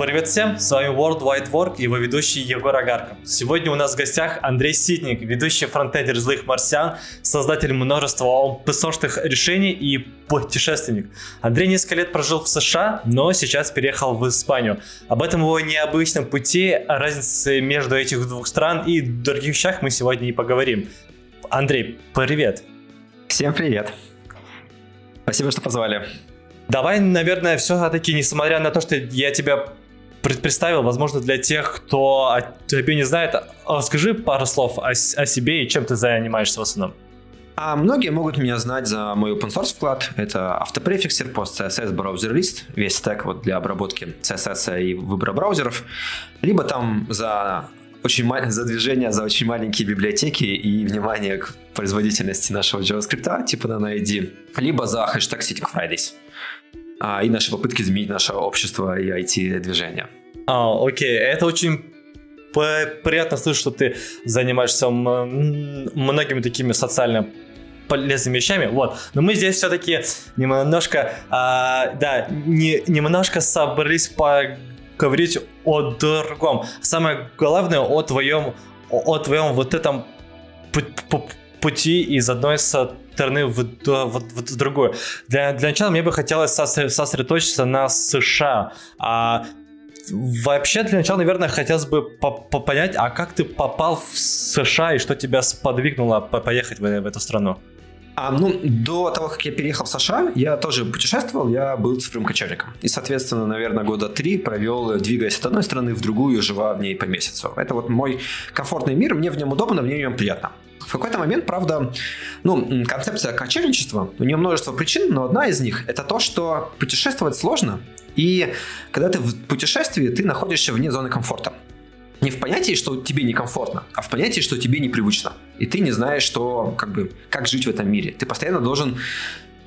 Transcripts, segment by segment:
Привет всем, с вами World Wide Work и его ведущий Егор Агарков. Сегодня у нас в гостях Андрей Ситник, ведущий фронтендер злых марсиан, создатель множества open решений и путешественник. Андрей несколько лет прожил в США, но сейчас переехал в Испанию. Об этом его необычном пути, о разнице между этих двух стран и других вещах мы сегодня и поговорим. Андрей, привет. Всем привет. Спасибо, что позвали. Давай, наверное, все-таки, несмотря на то, что я тебя представил, возможно, для тех, кто о тебе не знает, а скажи пару слов о, о себе и чем ты занимаешься в основном. А многие могут меня знать за мой open source вклад. Это автопрефиксер, пост CSS, браузер лист, весь стек вот для обработки CSS и выбора браузеров. Либо там за очень мал... за движение за очень маленькие библиотеки и внимание к производительности нашего JavaScript, типа на ID, либо за хэштег Sitting Fridays а, и наши попытки изменить наше общество и IT-движение. А, окей, это очень приятно слышать, что ты занимаешься многими такими социально полезными вещами, вот. Но мы здесь все-таки немножко, а, да, не, немножко собрались поговорить о другом. Самое главное о твоем, о твоем вот этом пути из одной стороны в, в, в другую. Для, для начала мне бы хотелось сосредоточиться на США. А Вообще, для начала, наверное, хотелось бы понять, а как ты попал в США и что тебя сподвигнуло поехать в, в эту страну? А, ну, до того, как я переехал в США, я тоже путешествовал, я был цифровым кочевником. И, соответственно, наверное, года три провел, двигаясь от одной страны в другую, жива в ней по месяцу. Это вот мой комфортный мир, мне в нем удобно, мне в нем приятно. В какой-то момент, правда, ну, концепция кочевничества, у нее множество причин, но одна из них это то, что путешествовать сложно, и когда ты в путешествии, ты находишься вне зоны комфорта. Не в понятии, что тебе некомфортно, а в понятии, что тебе непривычно. И ты не знаешь, что, как бы, как жить в этом мире. Ты постоянно должен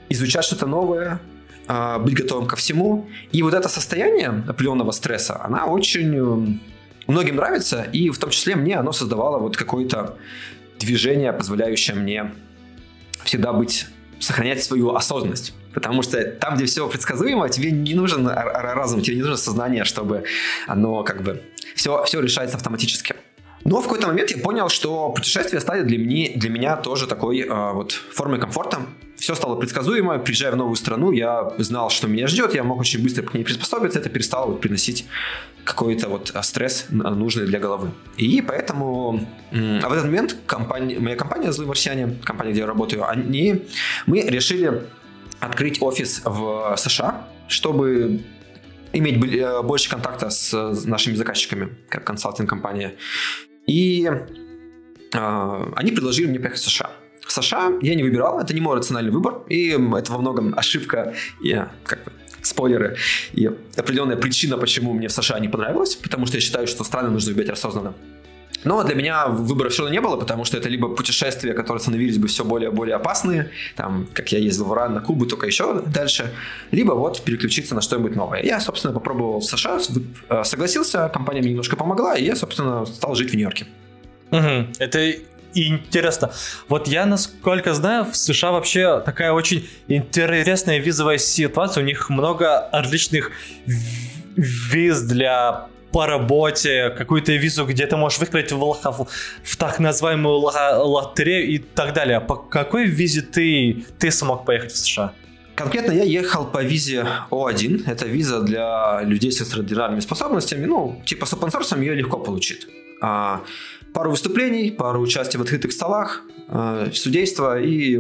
изучать что-то новое, а, быть готовым ко всему. И вот это состояние определенного стресса, она очень эм, многим нравится, и в том числе мне оно создавало вот какой-то движение, позволяющее мне всегда быть, сохранять свою осознанность. Потому что там, где все предсказуемо, тебе не нужен разум, тебе не нужно сознание, чтобы оно как бы все, все решается автоматически. Но в какой-то момент я понял, что путешествия стали для меня, для меня тоже такой э, вот формой комфорта. Все стало предсказуемо. Приезжая в новую страну, я знал, что меня ждет, я мог очень быстро к ней приспособиться. Это перестало вот приносить какой-то вот а, стресс нужный для головы. И поэтому а в этот момент компания, моя компания «Злые марсиане», компания, где я работаю, они, мы решили открыть офис в США, чтобы иметь э, больше контакта с нашими заказчиками, как консалтинг-компания. И э, они предложили мне поехать в США. В США я не выбирал, это не мой рациональный выбор, и это во многом ошибка, и как бы спойлеры, и определенная причина, почему мне в США не понравилось, потому что я считаю, что страны нужно выбирать осознанно. Но для меня выбора все равно не было, потому что это либо путешествия, которые становились бы все более и более опасные, там, как я ездил в Иран, на Кубу, только еще дальше, либо вот переключиться на что-нибудь новое. Я, собственно, попробовал в США, э, согласился, компания мне немножко помогла, и я, собственно, стал жить в Нью-Йорке. Угу. Это интересно. Вот я, насколько знаю, в США вообще такая очень интересная визовая ситуация. У них много различных виз для по работе, какую-то визу, где ты можешь выиграть в, в, в так называемую лотерею и так далее. По какой визе ты, ты смог поехать в США? Конкретно я ехал по визе О1. Это виза для людей с экстраординарными способностями. Ну, типа с open ее легко получить. А, пару выступлений, пару участий в открытых столах, а, судейство и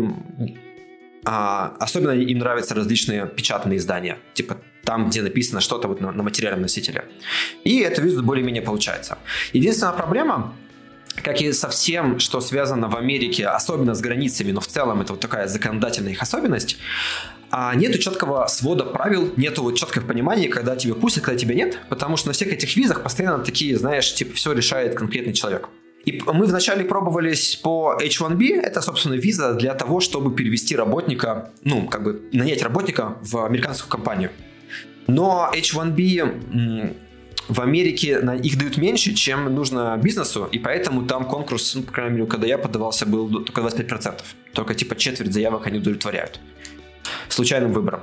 а, особенно им нравятся различные печатные издания, типа там, где написано что-то вот на, на материальном носителе. И это визу более-менее получается. Единственная проблема, как и со всем, что связано в Америке, особенно с границами, но в целом это вот такая законодательная их особенность, а нету четкого свода правил, нету вот четкого понимания, когда тебя пустят, когда тебя нет, потому что на всех этих визах постоянно такие, знаешь, типа все решает конкретный человек. И мы вначале пробовались по H1B, это, собственно, виза для того, чтобы перевести работника, ну, как бы нанять работника в американскую компанию. Но H1B в Америке на их дают меньше, чем нужно бизнесу, и поэтому там конкурс, ну, по крайней мере, когда я подавался, был только 25%. Только типа четверть заявок они удовлетворяют. Случайным выбором.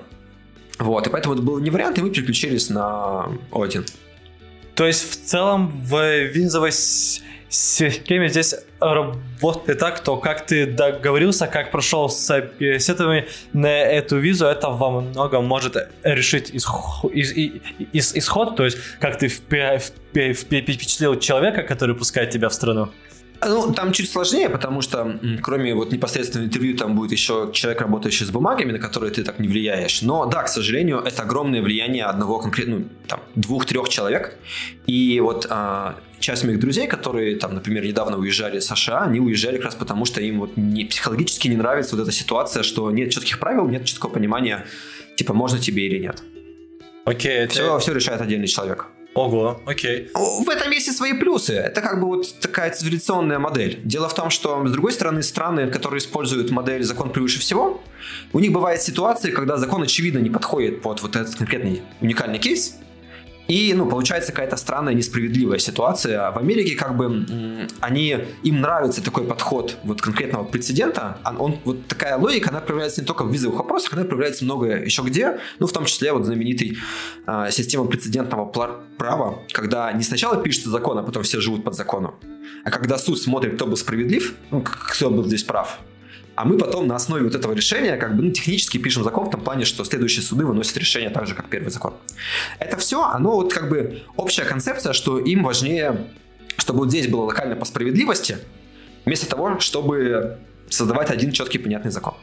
Вот, и поэтому это был не вариант, и мы переключились на Один. То есть в целом в визовой системе здесь работает так, то как ты договорился, как прошел собеседование на эту визу, это во многом может решить исход, из, из, исход то есть как ты впечатлил человека, который пускает тебя в страну. Ну, там чуть сложнее, потому что кроме вот непосредственного интервью, там будет еще человек, работающий с бумагами, на которые ты так не влияешь. Но да, к сожалению, это огромное влияние одного конкретного, ну, там, двух-трех человек. И вот а, часть моих друзей, которые, там, например, недавно уезжали в США, они уезжали как раз потому, что им вот не, психологически не нравится вот эта ситуация, что нет четких правил, нет четкого понимания, типа, можно тебе или нет. Окей, okay, все, это... все решает отдельный человек. Ого, окей. В этом есть и свои плюсы. Это как бы вот такая цивилизационная модель. Дело в том, что, с другой стороны, страны, которые используют модель «закон превыше всего», у них бывают ситуации, когда закон, очевидно, не подходит под вот этот конкретный уникальный кейс, и, ну, получается какая-то странная, несправедливая ситуация. А в Америке как бы они, им нравится такой подход вот конкретного прецедента. Он, вот такая логика, она проявляется не только в визовых вопросах, она проявляется много еще где, ну, в том числе вот знаменитый э, система прецедентного права, когда не сначала пишется закон, а потом все живут под законом, а когда суд смотрит, кто был справедлив, ну, кто был здесь прав, а мы потом на основе вот этого решения как бы ну, технически пишем закон в том плане, что следующие суды выносят решение так же, как первый закон. Это все, оно вот как бы общая концепция, что им важнее, чтобы вот здесь было локально по справедливости, вместо того, чтобы создавать один четкий понятный закон.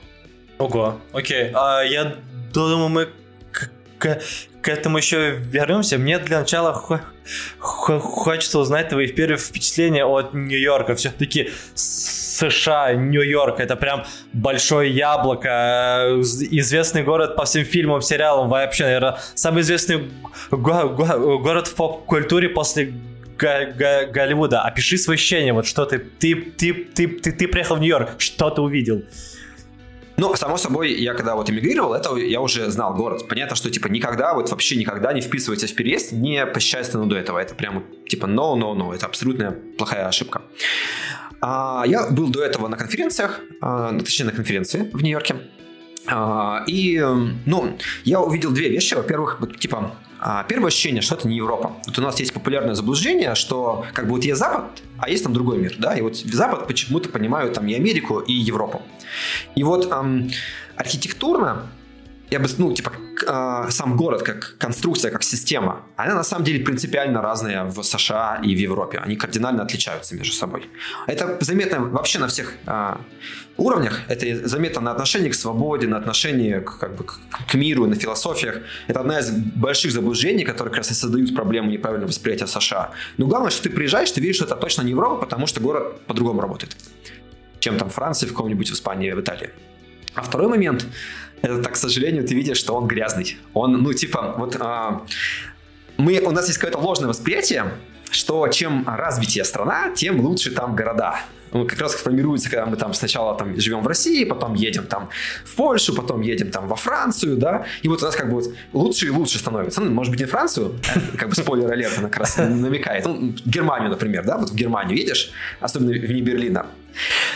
Ого, окей. А я думаю, мы к, к, к этому еще вернемся. Мне для начала хо- хо- хочется узнать твои первые впечатления от Нью-Йорка. Все-таки США, Нью-Йорк, это прям большое яблоко, э, известный город по всем фильмам, сериалам, вообще, наверное, самый известный го- го- город в поп-культуре после Голливуда. Опиши свои ощущения, вот что ты, ты, ты, ты, ты, ты приехал в Нью-Йорк, что ты увидел? Ну, само собой, я когда вот эмигрировал, это я уже знал город. Понятно, что типа никогда, вот вообще никогда не вписывайтесь в переезд, не страну до этого. Это прям типа no, no, no. Это абсолютная плохая ошибка. А, я был до этого на конференциях, а, ну, точнее на конференции в Нью-Йорке. А, и, ну, я увидел две вещи. Во-первых, типа, первое ощущение, что это не Европа. Вот у нас есть популярное заблуждение, что как бы вот есть Запад, а есть там другой мир, да, и вот Запад почему-то понимают там и Америку, и Европу. И вот эм, архитектурно я бы, ну, типа, э, сам город как конструкция, как система, она на самом деле принципиально разная в США и в Европе. Они кардинально отличаются между собой. Это заметно вообще на всех э, уровнях. Это заметно на отношении к свободе, на отношении к, как бы, к, к миру, на философиях. Это одна из больших заблуждений, которые как раз и создают проблему неправильного восприятия США. Но главное, что ты приезжаешь, ты видишь, что это точно не Европа, потому что город по-другому работает, чем там в Франции, в каком-нибудь в Испании, в Италии. А второй момент – это так, к сожалению, ты видишь, что он грязный. Он, ну, типа, вот а, мы, у нас есть какое-то ложное восприятие, что чем развитие страна, тем лучше там города. Он как раз формируется, когда мы там сначала там живем в России, потом едем там в Польшу, потом едем там во Францию, да, и вот у нас как бы вот лучше и лучше становится. Ну, может быть, не Францию, как бы спойлер алерт, она как раз намекает. Ну, Германию, например, да, вот в Германию едешь, особенно вне Берлина.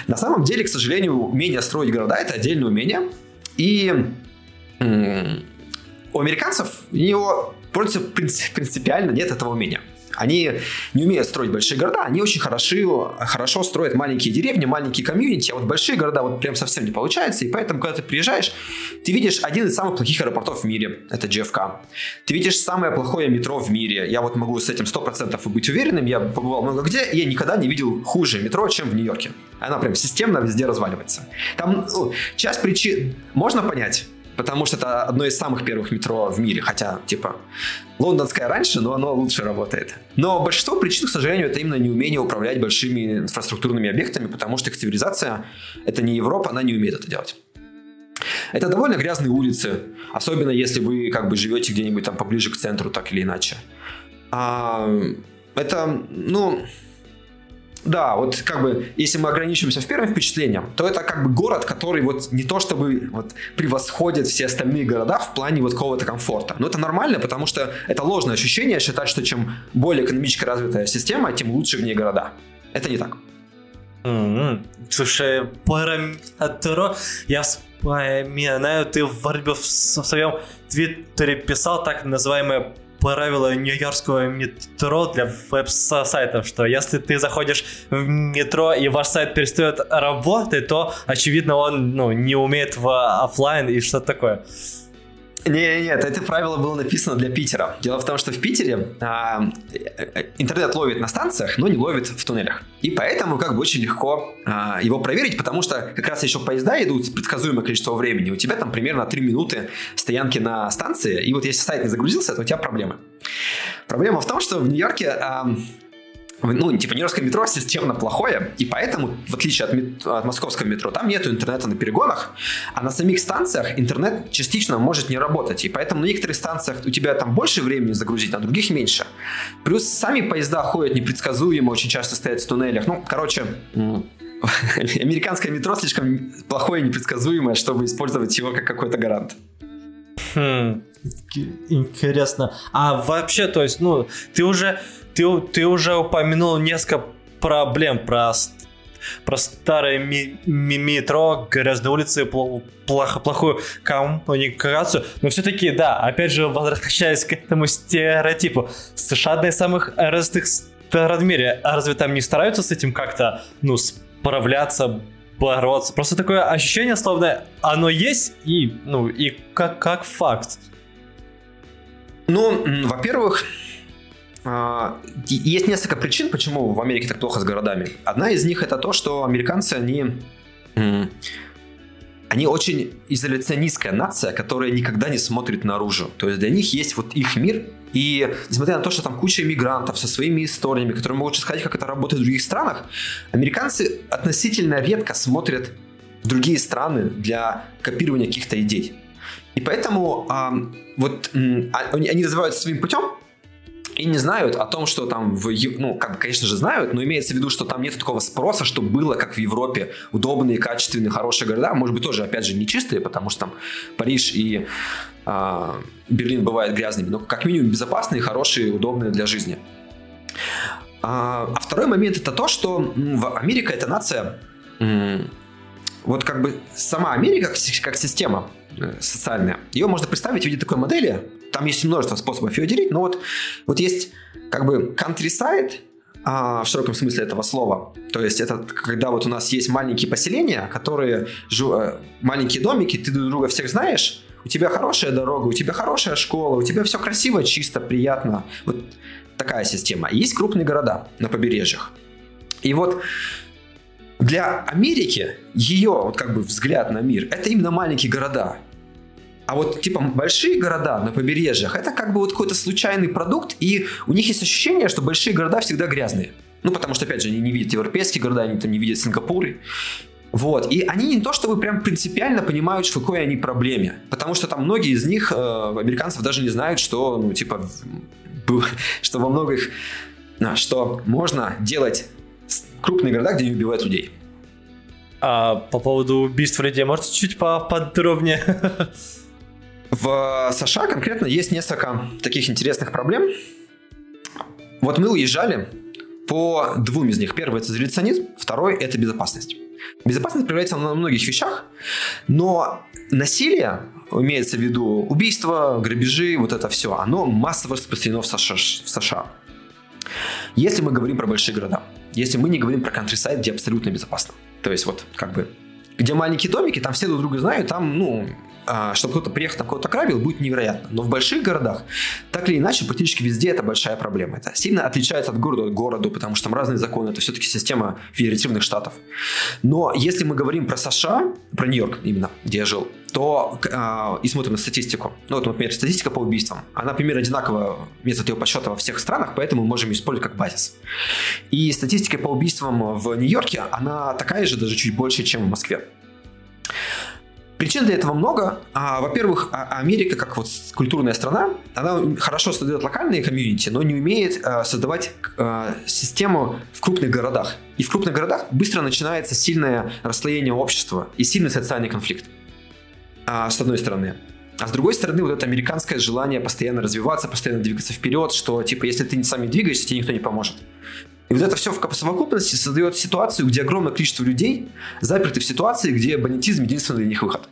На самом деле, к сожалению, умение строить города – это отдельное умение, и у американцев у него просто принципиально нет этого умения. Они не умеют строить большие города, они очень хорошо, хорошо строят маленькие деревни, маленькие комьюнити, а вот большие города вот прям совсем не получается, и поэтому, когда ты приезжаешь, ты видишь один из самых плохих аэропортов в мире, это JFK. Ты видишь самое плохое метро в мире, я вот могу с этим 100% быть уверенным, я побывал много где, и я никогда не видел хуже метро, чем в Нью-Йорке. Она прям системно везде разваливается. Там ну, часть причин можно понять, потому что это одно из самых первых метро в мире, хотя, типа, лондонское раньше, но оно лучше работает. Но большинство причин, к сожалению, это именно неумение управлять большими инфраструктурными объектами, потому что их цивилизация — это не Европа, она не умеет это делать. Это довольно грязные улицы, особенно если вы как бы живете где-нибудь там поближе к центру, так или иначе. А, это, ну, да, вот как бы, если мы ограничимся в первым впечатлением, то это как бы город, который вот не то чтобы вот превосходит все остальные города в плане вот какого-то комфорта. Но это нормально, потому что это ложное ощущение считать, что чем более экономически развитая система, тем лучше в ней города. Это не так. Mm-hmm. Слушай, параметро, я вспоминаю, ты бы в своем твиттере писал так называемое правило нью-йоркского метро для веб-сайтов, что если ты заходишь в метро и ваш сайт перестает работать, то, очевидно, он ну, не умеет в офлайн и что-то такое. Не, нет, это правило было написано для Питера. Дело в том, что в Питере а, интернет ловит на станциях, но не ловит в туннелях. И поэтому как бы очень легко а, его проверить, потому что как раз еще поезда идут предсказуемое количество времени. У тебя там примерно 3 минуты стоянки на станции, и вот если сайт не загрузился, то у тебя проблемы. Проблема в том, что в Нью-Йорке а, ну, типа, Нью-Йоркское метро системно плохое, и поэтому, в отличие от, мет... от московского метро, там нету интернета на перегонах, а на самих станциях интернет частично может не работать, и поэтому на некоторых станциях у тебя там больше времени загрузить, на других меньше. Плюс сами поезда ходят непредсказуемо, очень часто стоят в туннелях. Ну, короче, американское метро слишком плохое и непредсказуемое, чтобы использовать его как какой-то гарант. Хм, интересно. А вообще, то есть, ну, ты уже ты, ты уже упомянул несколько проблем про про старое ми- ми- метро, грязные улицы, плохо, плохую коммуникацию. Но все-таки, да, опять же, возвращаясь к этому стереотипу, США одна из самых развитых стран в мире. А разве там не стараются с этим как-то, ну, справляться, бороться? Просто такое ощущение, словно оно есть, и, ну, и как, как факт. Ну, во-первых, есть несколько причин, почему в Америке так плохо с городами. Одна из них это то, что американцы, они они очень изоляционистская нация, которая никогда не смотрит наружу. То есть для них есть вот их мир, и несмотря на то, что там куча иммигрантов со своими историями, которые могут рассказать, как это работает в других странах, американцы относительно редко смотрят в другие страны для копирования каких-то идей. И поэтому а, вот а, они развиваются своим путем, и не знают о том, что там в, ну, как бы, конечно же, знают, но имеется в виду, что там нет такого спроса, что было, как в Европе, удобные, качественные, хорошие города, может быть, тоже, опять же, нечистые, потому что там Париж и э, Берлин бывают грязными, но как минимум безопасные, хорошие, удобные для жизни. А, а второй момент это то, что в Америка это нация, вот как бы сама Америка как, как система э, социальная, ее можно представить в виде такой модели, там есть множество способов ее делить, но вот, вот есть как бы countryside, а, в широком смысле этого слова. То есть это когда вот у нас есть маленькие поселения, которые жу, э, маленькие домики, ты друг друга всех знаешь, у тебя хорошая дорога, у тебя хорошая школа, у тебя все красиво, чисто, приятно. Вот такая система. Есть крупные города на побережьях. И вот для Америки ее вот как бы взгляд на мир это именно маленькие города. А вот, типа, большие города на побережьях, это как бы вот какой-то случайный продукт, и у них есть ощущение, что большие города всегда грязные. Ну, потому что, опять же, они не видят европейские города, они там не видят Сингапуры. Вот. И они не то чтобы прям принципиально понимают, в какой они проблеме. Потому что там многие из них, э, американцев, даже не знают, что, ну, типа, что во многих, что можно делать крупные города, где не убивают людей. А по поводу убийств людей, можете чуть поподробнее? В США конкретно есть несколько таких интересных проблем. Вот мы уезжали по двум из них. Первый – это изоляционизм, второй – это безопасность. Безопасность проявляется на многих вещах, но насилие, имеется в виду убийства, грабежи, вот это все, оно массово распространено в США. Если мы говорим про большие города, если мы не говорим про countryside, где абсолютно безопасно. То есть вот как бы где маленькие домики, там все друг друга знают, там, ну, чтобы кто-то приехал, там кого-то грабил, будет невероятно. Но в больших городах, так или иначе, практически везде это большая проблема. Это сильно отличается от города к городу, потому что там разные законы. Это все-таки система федеративных штатов. Но если мы говорим про США, про Нью-Йорк именно, где я жил, то э, и смотрим на статистику. Ну, вот, например, статистика по убийствам. Она примерно одинакова, метод ее подсчета во всех странах, поэтому мы можем использовать как базис. И статистика по убийствам в Нью-Йорке, она такая же, даже чуть больше, чем в Москве. Причин для этого много. А, во-первых, а, Америка, как вот культурная страна, она хорошо создает локальные комьюнити, но не умеет а, создавать а, систему в крупных городах. И в крупных городах быстро начинается сильное расслоение общества и сильный социальный конфликт. А, с одной стороны. А с другой стороны, вот это американское желание постоянно развиваться, постоянно двигаться вперед, что типа если ты не сами двигаешься, тебе никто не поможет. И вот это все в совокупности создает ситуацию, где огромное количество людей заперты в ситуации, где бандитизм единственный для них выход.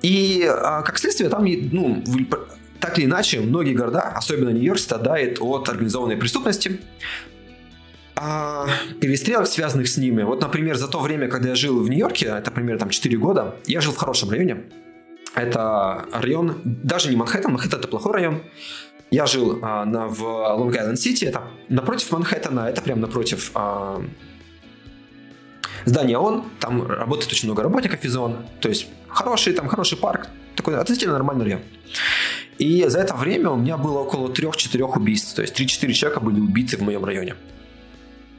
И а, как следствие там ну, так или иначе, многие города, особенно Нью-Йорк, страдает от организованной преступности, а, перестрелок, связанных с ними. Вот, например, за то время, когда я жил в Нью-Йорке, это примерно там 4 года, я жил в хорошем районе. Это район, даже не Манхэттен, Манхэттен это плохой район. Я жил а, на, в Лонг-Айленд-Сити, это напротив Манхэттена, это прям напротив а, здания ООН, там работает очень много работников из ООН, то есть хороший, там хороший парк, такой относительно нормальный район. И за это время у меня было около 3-4 убийств, то есть 3-4 человека были убиты в моем районе.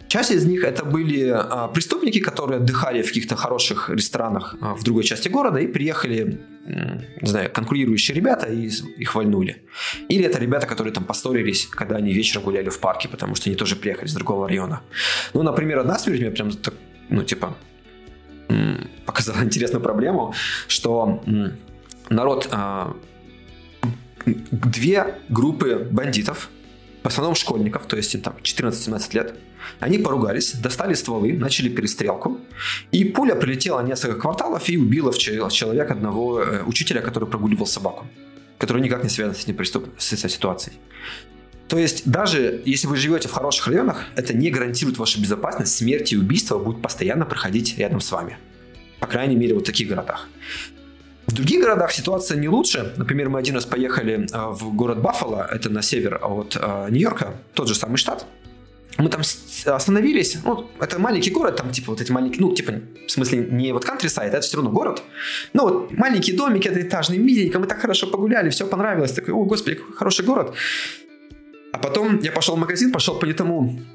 Часть из них это были а, преступники, которые отдыхали в каких-то хороших ресторанах а, в другой части города и приехали, не знаю, конкурирующие ребята и их вольнули. Или это ребята, которые там поссорились, когда они вечером гуляли в парке, потому что они тоже приехали из другого района. Ну, например, одна смерть меня прям, ну, типа, показала интересную проблему, что народ а, две группы бандитов, в основном школьников, то есть им там 14-17 лет, они поругались, достали стволы, начали перестрелку, и пуля прилетела несколько кварталов и убила в человека одного э, учителя, который прогуливал собаку, который никак не связан с, неприступ... с этой ситуацией. То есть даже если вы живете в хороших районах, это не гарантирует вашу безопасность, смерть и убийства будут постоянно проходить рядом с вами. По крайней мере, вот в таких городах. В других городах ситуация не лучше. Например, мы один раз поехали э, в город Баффало, это на север от э, Нью-Йорка, тот же самый штат мы там остановились, ну, это маленький город, там, типа, вот эти маленькие, ну, типа, в смысле, не вот countryside, это все равно город. Ну, вот маленькие домики, это этажный, миленько, мы так хорошо погуляли, все понравилось, такой, о, господи, хороший город. А потом я пошел в магазин, пошел по не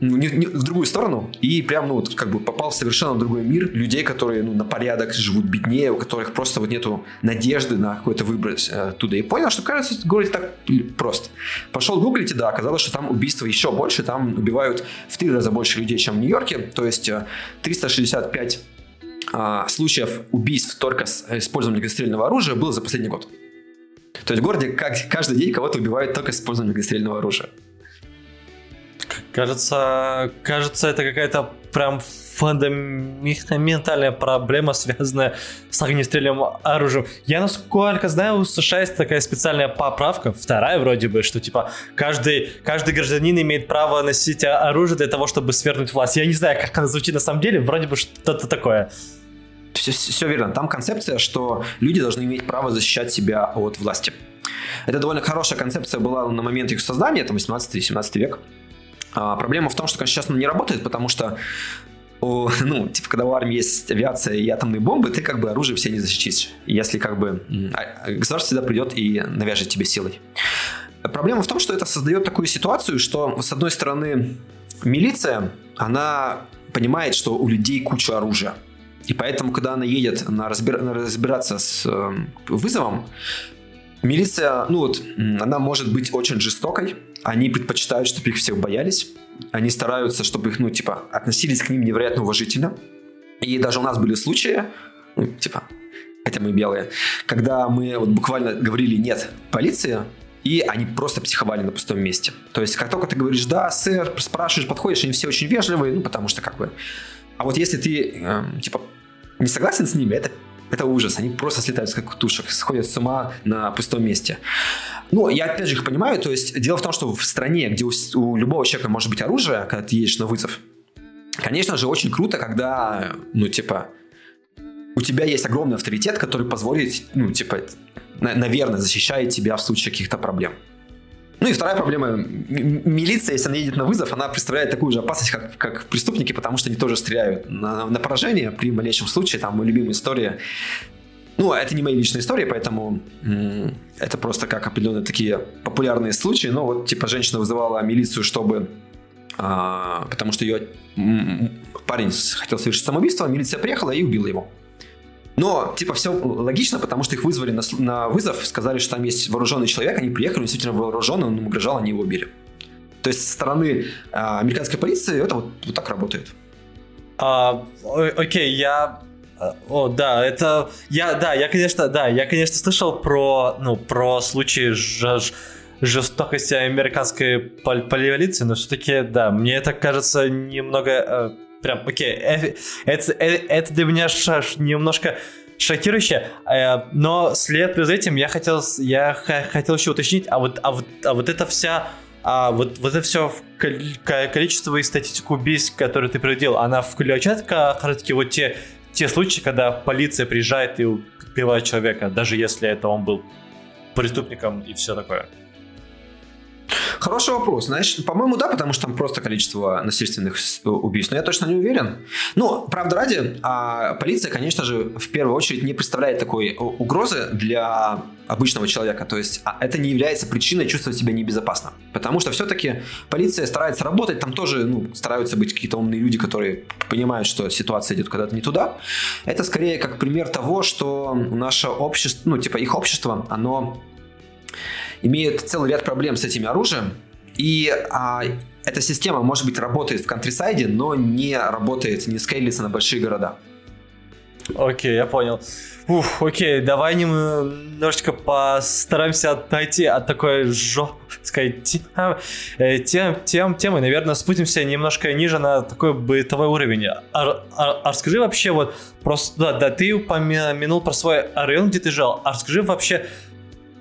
ну, не, не, в другую сторону, и прям, ну, вот, как бы попал в совершенно другой мир людей, которые, ну, на порядок живут беднее, у которых просто вот нету надежды на какой-то выбор э, оттуда. И понял, что, кажется, в так просто. Пошел гуглить, и да, оказалось, что там убийства еще больше, там убивают в три раза больше людей, чем в Нью-Йорке, то есть 365 э, а, случаев убийств только с использованием огнестрельного оружия было за последний год. То есть в городе как, каждый день кого-то убивают только с использованием огнестрельного оружия. Кажется, кажется, это какая-то прям фундаментальная проблема, связанная с огнестрельным оружием. Я, насколько знаю, у США есть такая специальная поправка, вторая вроде бы, что типа каждый, каждый гражданин имеет право носить оружие для того, чтобы свергнуть власть. Я не знаю, как она звучит на самом деле, вроде бы что-то такое. Все, все верно. Там концепция, что люди должны иметь право защищать себя от власти. Это довольно хорошая концепция была на момент их создания, там 18-17 век. А, проблема в том, что, конечно, сейчас она не работает, потому что ну, типа, когда у армии есть авиация и атомные бомбы, ты как бы оружие все не защитишь, если как бы а, государство всегда придет и навяжет тебе силой. Проблема в том, что это создает такую ситуацию, что, с одной стороны, милиция, она понимает, что у людей куча оружия. И поэтому, когда она едет на, разбир... на разбираться с э, вызовом, милиция, ну вот, она может быть очень жестокой, они предпочитают, чтобы их всех боялись. Они стараются, чтобы их, ну, типа, относились к ним невероятно уважительно. И даже у нас были случаи, ну, типа, хотя мы белые, когда мы вот буквально говорили «нет» полиции, и они просто психовали на пустом месте. То есть, как только ты говоришь «да, сэр», спрашиваешь, подходишь, они все очень вежливые, ну, потому что как бы... А вот если ты, э, типа, не согласен с ними, это это ужас. Они просто слетают как тушек, сходят с ума на пустом месте. Ну, я опять же их понимаю. То есть, дело в том, что в стране, где у, у любого человека может быть оружие, когда ты едешь на вызов, конечно же, очень круто, когда, ну, типа, у тебя есть огромный авторитет, который позволит, ну, типа, наверное, защищает тебя в случае каких-то проблем. Ну и вторая проблема. Милиция, если она едет на вызов, она представляет такую же опасность, как, как преступники, потому что они тоже стреляют на, на поражение при малейшем случае. Там моя любимая история. Ну, это не мои личные истории, поэтому это просто как определенные такие популярные случаи. Но вот, типа, женщина вызывала милицию, чтобы... А, потому что ее парень хотел совершить самоубийство, милиция приехала и убила его. Но, типа, все логично, потому что их вызвали на, на вызов, сказали, что там есть вооруженный человек, они приехали, он действительно вооруженный, он угрожал, они его убили. То есть, со стороны а, американской полиции это вот, вот так работает. А, окей, я о, да, это я, да, я, конечно, да, я, конечно, слышал про, ну, про случаи ж, жестокости американской полиции, но все-таки, да, мне это кажется немного э, прям, окей, э, это, это, это для меня шаш немножко шокирующе. Э, но след за этим я хотел, я хотел еще уточнить, а вот, а вот, а вот эта вся а вот, вот это все количество и статистику убийств, которые ты приводил, она включает как раз таки вот те, те случаи, когда полиция приезжает и убивает человека, даже если это он был преступником и все такое? Хороший вопрос. Знаешь, по-моему, да, потому что там просто количество насильственных убийств. Но я точно не уверен. Ну, правда ради, а полиция, конечно же, в первую очередь не представляет такой угрозы для обычного человека. То есть а, это не является причиной чувствовать себя небезопасно. Потому что все-таки полиция старается работать, там тоже ну, стараются быть какие-то умные люди, которые понимают, что ситуация идет когда-то не туда. Это скорее как пример того, что наше общество, ну, типа их общество, оно имеет целый ряд проблем с этим оружием, и а, эта система, может быть, работает в контрисайде, но не работает, не скейлится на большие города. Окей, я понял. Ух, окей, давай немножечко постараемся отойти от такой жесткой тем, э, тем, тем, темы. Наверное, спустимся немножко ниже на такой бытовой уровень. А, а, а расскажи вообще вот просто, да, да, ты упомянул про свой район, где ты жил. А расскажи вообще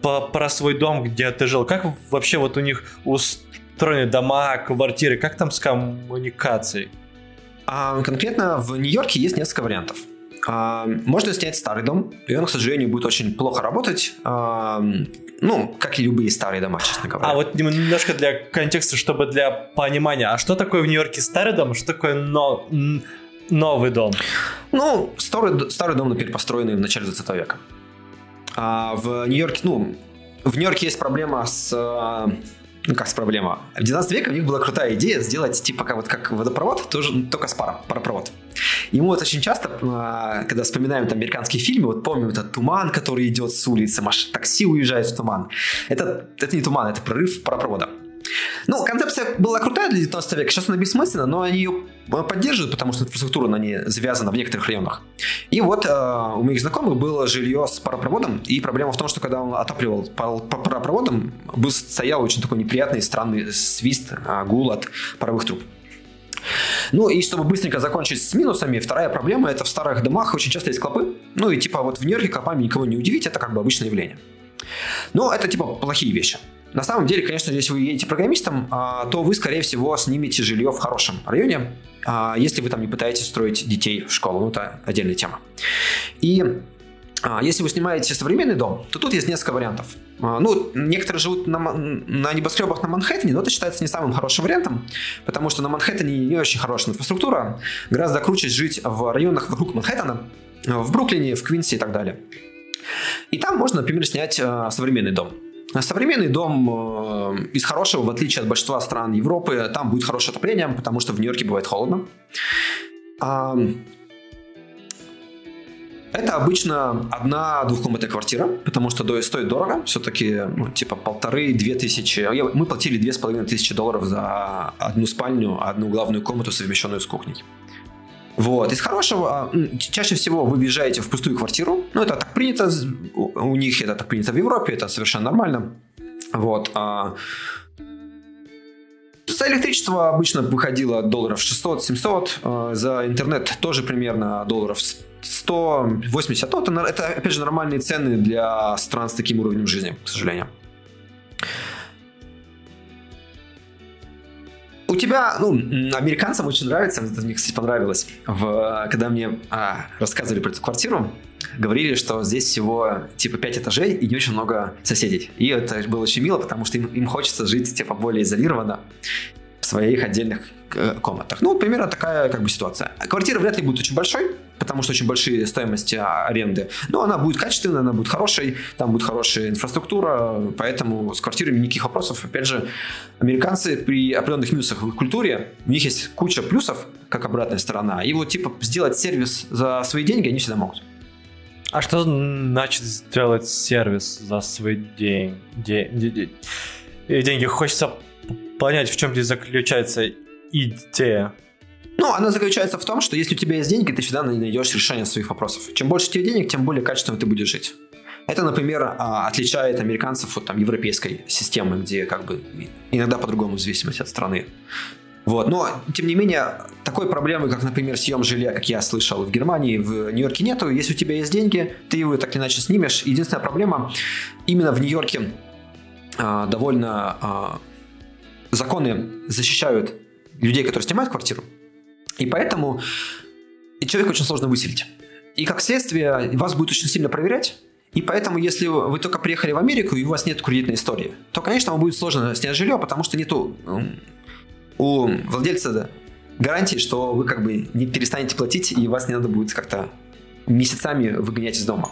по, про свой дом, где ты жил. Как вообще вот у них устроены дома, квартиры, как там с коммуникацией? А, конкретно в Нью-Йорке есть несколько вариантов. А, можно снять старый дом, и он, к сожалению, будет очень плохо работать. А, ну, как и любые старые дома, честно говоря. А вот немножко для контекста, чтобы для понимания, а что такое в Нью-Йорке старый дом, что такое но... новый дом? Ну, старый, старый дом, например, построенный в начале 20 века. А в Нью-Йорке, ну, в Нью-Йорке есть проблема с э, ну как с проблема. В 19 веке у них была крутая идея сделать типа как, вот, как водопровод, тоже, только с паром, паропровод. Мы вот очень часто, э, когда вспоминаем там, американские фильмы, вот помним этот туман, который идет с улицы, маш... такси уезжает в туман. Это, это не туман, это прорыв паропровода. Ну, концепция была крутая для 19 века, сейчас она бессмысленна, но они ее э, поддерживают, потому что инфраструктура на ней завязана в некоторых районах. И вот э, у моих знакомых было жилье с паропроводом, и проблема в том, что когда он отапливал паропроводом, был, стоял очень такой неприятный, странный свист, э, гул от паровых труб. Ну и чтобы быстренько закончить с минусами, вторая проблема это в старых домах очень часто есть клопы. Ну и типа вот в Нью-Йорке клопами никого не удивить, это как бы обычное явление. Но это типа плохие вещи. На самом деле, конечно, если вы едете программистом, а, то вы, скорее всего, снимете жилье в хорошем районе, а, если вы там не пытаетесь строить детей в школу. Ну, это отдельная тема. И а, если вы снимаете современный дом, то тут есть несколько вариантов. Ну, некоторые живут на, на небоскребах на Манхэттене, но это считается не самым хорошим вариантом, потому что на Манхэттене не очень хорошая инфраструктура. Гораздо круче жить в районах вокруг Манхэттена, в Бруклине, в Квинсе и так далее. И там можно, например, снять современный дом. Современный дом э, из хорошего, в отличие от большинства стран Европы, там будет хорошее отопление, потому что в Нью-Йорке бывает холодно. Это обычно одна двухкомнатная квартира, потому что стоит дорого, все-таки ну, типа полторы-две тысячи. Мы платили две с половиной тысячи долларов за одну спальню, одну главную комнату, совмещенную с кухней. Вот. Из хорошего, а, чаще всего вы въезжаете в пустую квартиру. Ну, это так принято, у них это так принято в Европе, это совершенно нормально. Вот. А, за электричество обычно выходило долларов 600-700, а, за интернет тоже примерно долларов 180. Ну, это, это, опять же, нормальные цены для стран с таким уровнем жизни, к сожалению. У тебя, ну, американцам очень нравится, это мне, кстати, понравилось, в, когда мне а, рассказывали про эту квартиру, говорили, что здесь всего типа 5 этажей и не очень много соседей. И это было очень мило, потому что им, им хочется жить типа более изолированно в своих отдельных э, комнатах. Ну, примерно такая как бы ситуация. Квартира вряд ли будет очень большой, потому что очень большие стоимости аренды. Но она будет качественная, она будет хорошей, там будет хорошая инфраструктура, поэтому с квартирами никаких вопросов. Опять же, американцы при определенных минусах в их культуре, у них есть куча плюсов, как обратная сторона, и вот типа сделать сервис за свои деньги они всегда могут. А что значит сделать сервис за свои день... День... деньги? Хочется понять, в чем здесь заключается идея. Ну, она заключается в том, что если у тебя есть деньги, ты всегда найдешь решение своих вопросов. Чем больше у тебя денег, тем более качественно ты будешь жить. Это, например, а, отличает американцев от там, европейской системы, где как бы иногда по-другому в зависимости от страны. Вот. Но, тем не менее, такой проблемы, как, например, съем жилья, как я слышал, в Германии, в Нью-Йорке нету. Если у тебя есть деньги, ты его так или иначе снимешь. Единственная проблема, именно в Нью-Йорке а, довольно а, законы защищают людей, которые снимают квартиру. И поэтому человека очень сложно выселить. И как следствие вас будет очень сильно проверять, и поэтому, если вы только приехали в Америку и у вас нет кредитной истории, то, конечно, вам будет сложно снять жилье, потому что нету у владельца гарантии, что вы как бы не перестанете платить, и вас не надо будет как-то месяцами выгонять из дома.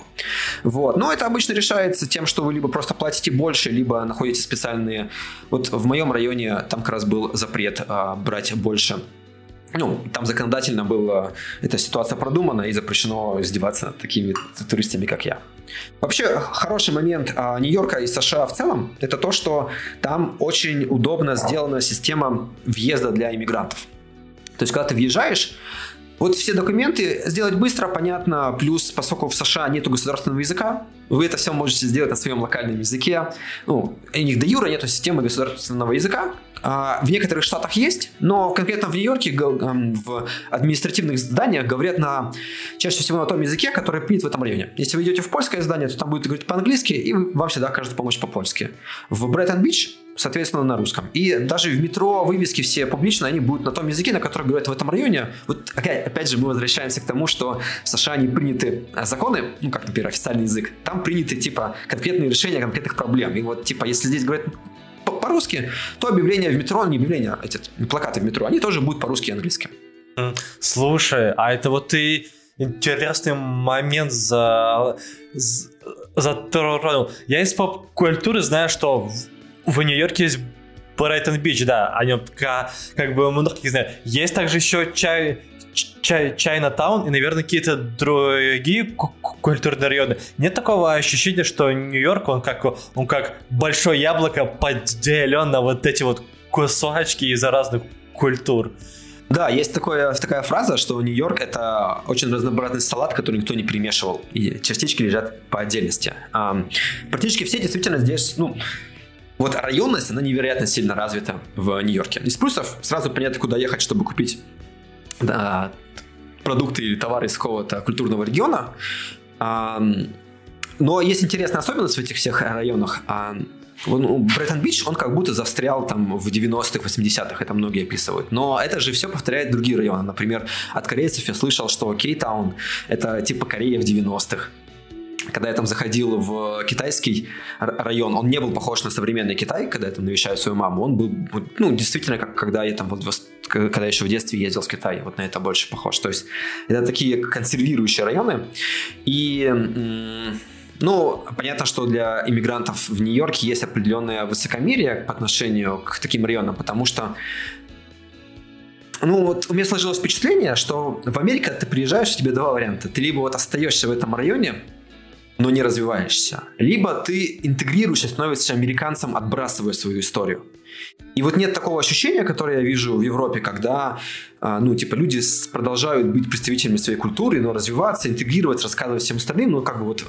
Вот. Но это обычно решается тем, что вы либо просто платите больше, либо находите специальные... Вот в моем районе там как раз был запрет а, брать больше ну, там законодательно была эта ситуация продумана и запрещено издеваться над такими туристами, как я. Вообще, хороший момент а, Нью-Йорка и США в целом, это то, что там очень удобно сделана система въезда для иммигрантов. То есть, когда ты въезжаешь, вот все документы сделать быстро, понятно, плюс поскольку в США нету государственного языка, вы это все можете сделать на своем локальном языке. Ну, у них до юра нету системы государственного языка, в некоторых штатах есть, но конкретно в Нью-Йорке в административных зданиях говорят на чаще всего на том языке, который принят в этом районе. Если вы идете в польское здание, то там будет говорить по-английски, и вам всегда окажут помощь по-польски. В Брайтон-Бич соответственно, на русском. И даже в метро вывески все публичные, они будут на том языке, на котором говорят в этом районе. Вот опять, опять же мы возвращаемся к тому, что в США не приняты а, законы, ну, как, например, официальный язык. Там приняты, типа, конкретные решения конкретных проблем. И вот, типа, если здесь говорят по-русски, то объявления в метро, не объявления, эти плакаты в метро, они тоже будут по-русски и английски. Слушай, а это вот ты интересный момент за, затронул. Я из поп-культуры знаю, что в, в Нью-Йорке есть Брайтон Бич, да, о нем как, как бы многие знают. Есть также еще чай, чай, Чайна-таун и, наверное, какие-то другие культурные районы. Нет такого ощущения, что Нью-Йорк, он как, он как большое яблоко поделен на вот эти вот кусочки из разных культур. Да, есть такое, такая фраза, что Нью-Йорк — это очень разнообразный салат, который никто не перемешивал, и частички лежат по отдельности. А, практически все действительно здесь, ну, вот районность, она невероятно сильно развита в Нью-Йорке. Из плюсов сразу понятно, куда ехать, чтобы купить да, продукты или товары из какого-то культурного региона. Но есть интересная особенность в этих всех районах. Ну, Бреттон-Бич, он как будто застрял там в 90-х, 80-х, это многие описывают. Но это же все повторяет другие районы. Например, от корейцев я слышал, что Кейтаун — это типа Корея в 90-х когда я там заходил в китайский район, он не был похож на современный Китай, когда я там навещаю свою маму. Он был, ну, действительно, как когда я там вот когда еще в детстве ездил в Китай, вот на это больше похож. То есть это такие консервирующие районы. И ну, понятно, что для иммигрантов в Нью-Йорке есть определенное высокомерие по отношению к таким районам, потому что ну, вот у меня сложилось впечатление, что в Америке ты приезжаешь, у тебя два варианта. Ты либо вот остаешься в этом районе, но не развиваешься. Либо ты интегрируешься, становишься американцем, отбрасывая свою историю. И вот нет такого ощущения, которое я вижу в Европе, когда, а, ну, типа, люди продолжают быть представителями своей культуры, но развиваться, интегрироваться, рассказывать всем остальным, ну, как бы вот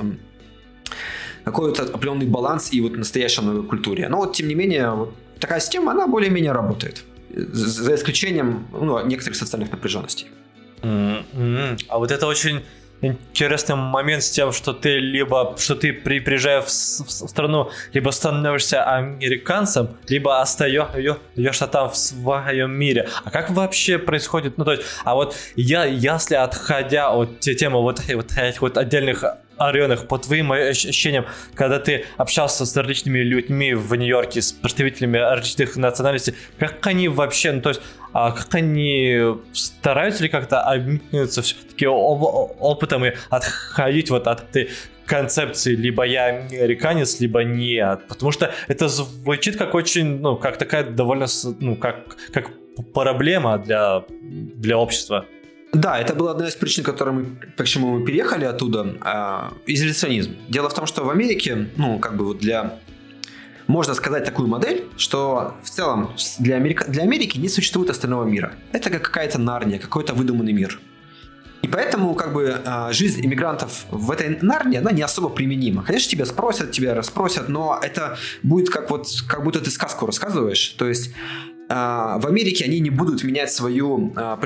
какой-то определенный баланс и вот настоящей новой культуре. Но вот, тем не менее, вот такая система, она более-менее работает. За исключением ну, некоторых социальных напряженностей. Mm-hmm. А вот это очень интересный момент с тем, что ты либо, что ты при, приезжая в, в, страну, либо становишься американцем, либо остаешься там в своем мире. А как вообще происходит, ну то есть, а вот я, если отходя от темы вот, вот этих вот отдельных районах, по твоим ощущениям, когда ты общался с различными людьми в Нью-Йорке, с представителями различных национальностей, как они вообще, ну то есть, а как они стараются ли как-то обмениваться все-таки опытом и отходить вот от этой концепции либо я американец, либо нет. Потому что это звучит как очень, ну, как такая довольно, ну, как, как проблема для, для общества. Да, это была одна из причин, которой мы, почему мы переехали оттуда, э, изоляционизм. Дело в том, что в Америке, ну, как бы вот для можно сказать такую модель, что в целом для, Америка, для Америки не существует остального мира. Это как какая-то нарния, какой-то выдуманный мир. И поэтому как бы а, жизнь иммигрантов в этой Нарнии, она не особо применима. Конечно, тебя спросят, тебя расспросят, но это будет как вот, как будто ты сказку рассказываешь. То есть а, в Америке они не будут менять свою а,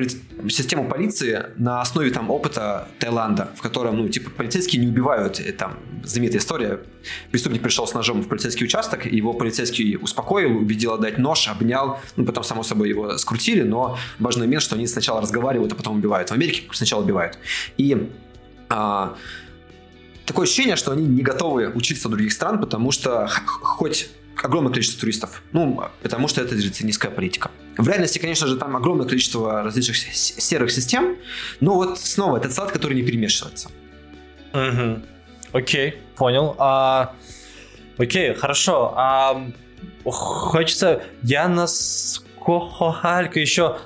систему полиции на основе там опыта Таиланда, в котором, ну, типа, полицейские не убивают, там, знаменитая история, преступник пришел с ножом в полицейский участок, его полицейский успокоил, убедил отдать нож, обнял, ну, потом, само собой, его скрутили, но важный момент, что они сначала разговаривают, а потом убивают. В Америке сначала убивают. И а, такое ощущение, что они не готовы учиться у других стран, потому что хоть огромное количество туристов. Ну, потому что это низкая политика. В реальности, конечно же, там огромное количество различных серых систем, но вот снова это салат, который не перемешивается. Угу. Окей, понял. А, окей, хорошо. А, хочется... Я нас Халька еще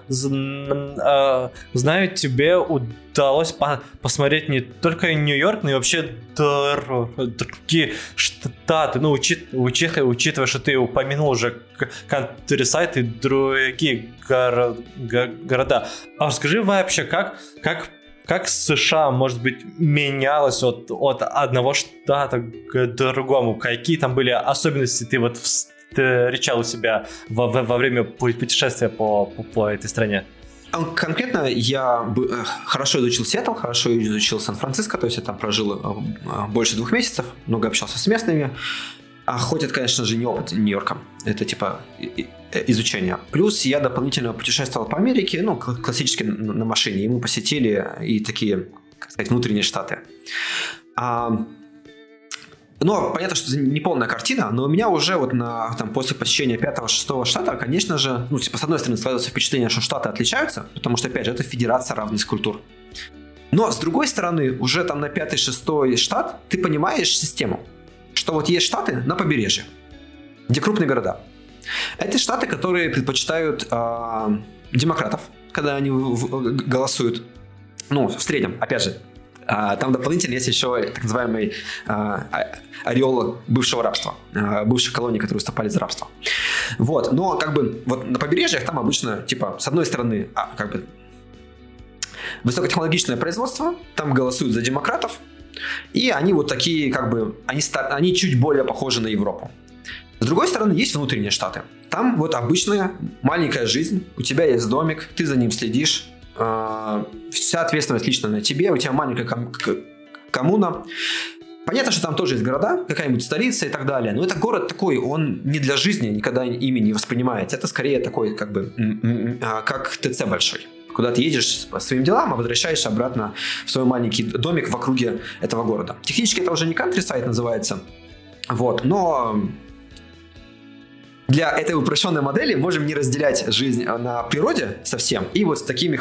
а, знаю, тебе удалось посмотреть не только Нью-Йорк, но и вообще другие штаты. Ну, учит, учит, учитывая, что ты упомянул уже Countryside и другие гор, города. А расскажи вообще, как, как как США, может быть, менялось от, от одного штата к другому? Какие там были особенности ты вот встречал у себя во, во, во время путешествия по, по, по этой стране? Конкретно я э, хорошо изучил Сиэтл, хорошо изучил Сан-Франциско, то есть я там прожил э, больше двух месяцев, много общался с местными. А конечно же, не опыт Нью-Йорка, это типа изучение. Плюс я дополнительно путешествовал по Америке, ну, классически на машине, и мы посетили и такие, как сказать, внутренние штаты. А, но понятно, что это не полная картина, но у меня уже вот на, там, после посещения пятого-шестого штата, конечно же, ну, типа, с одной стороны, складывается впечатление, что штаты отличаются, потому что, опять же, это федерация равных культур. Но, с другой стороны, уже там на пятый-шестой штат ты понимаешь систему, что вот есть штаты на побережье, где крупные города. Это штаты, которые предпочитают э, демократов, когда они в, в, голосуют. Ну, в среднем, опять же, там дополнительно есть еще так называемый а, а, ореол бывшего рабства, бывших колоний, которые выступали за рабство. Вот, но как бы вот на побережьях там обычно, типа, с одной стороны, как бы высокотехнологичное производство, там голосуют за демократов, и они вот такие, как бы, они, они чуть более похожи на Европу. С другой стороны, есть внутренние штаты. Там вот обычная маленькая жизнь, у тебя есть домик, ты за ним следишь, вся ответственность лично на тебе, у тебя маленькая ком- коммуна. Понятно, что там тоже есть города, какая-нибудь столица и так далее, но это город такой, он не для жизни никогда ими не воспринимается. Это скорее такой, как бы, а, как ТЦ большой куда ты едешь по своим делам, а возвращаешься обратно в свой маленький домик в округе этого города. Технически это уже не countryside называется, вот, но для этой упрощенной модели можем не разделять жизнь э, на природе совсем и вот с такими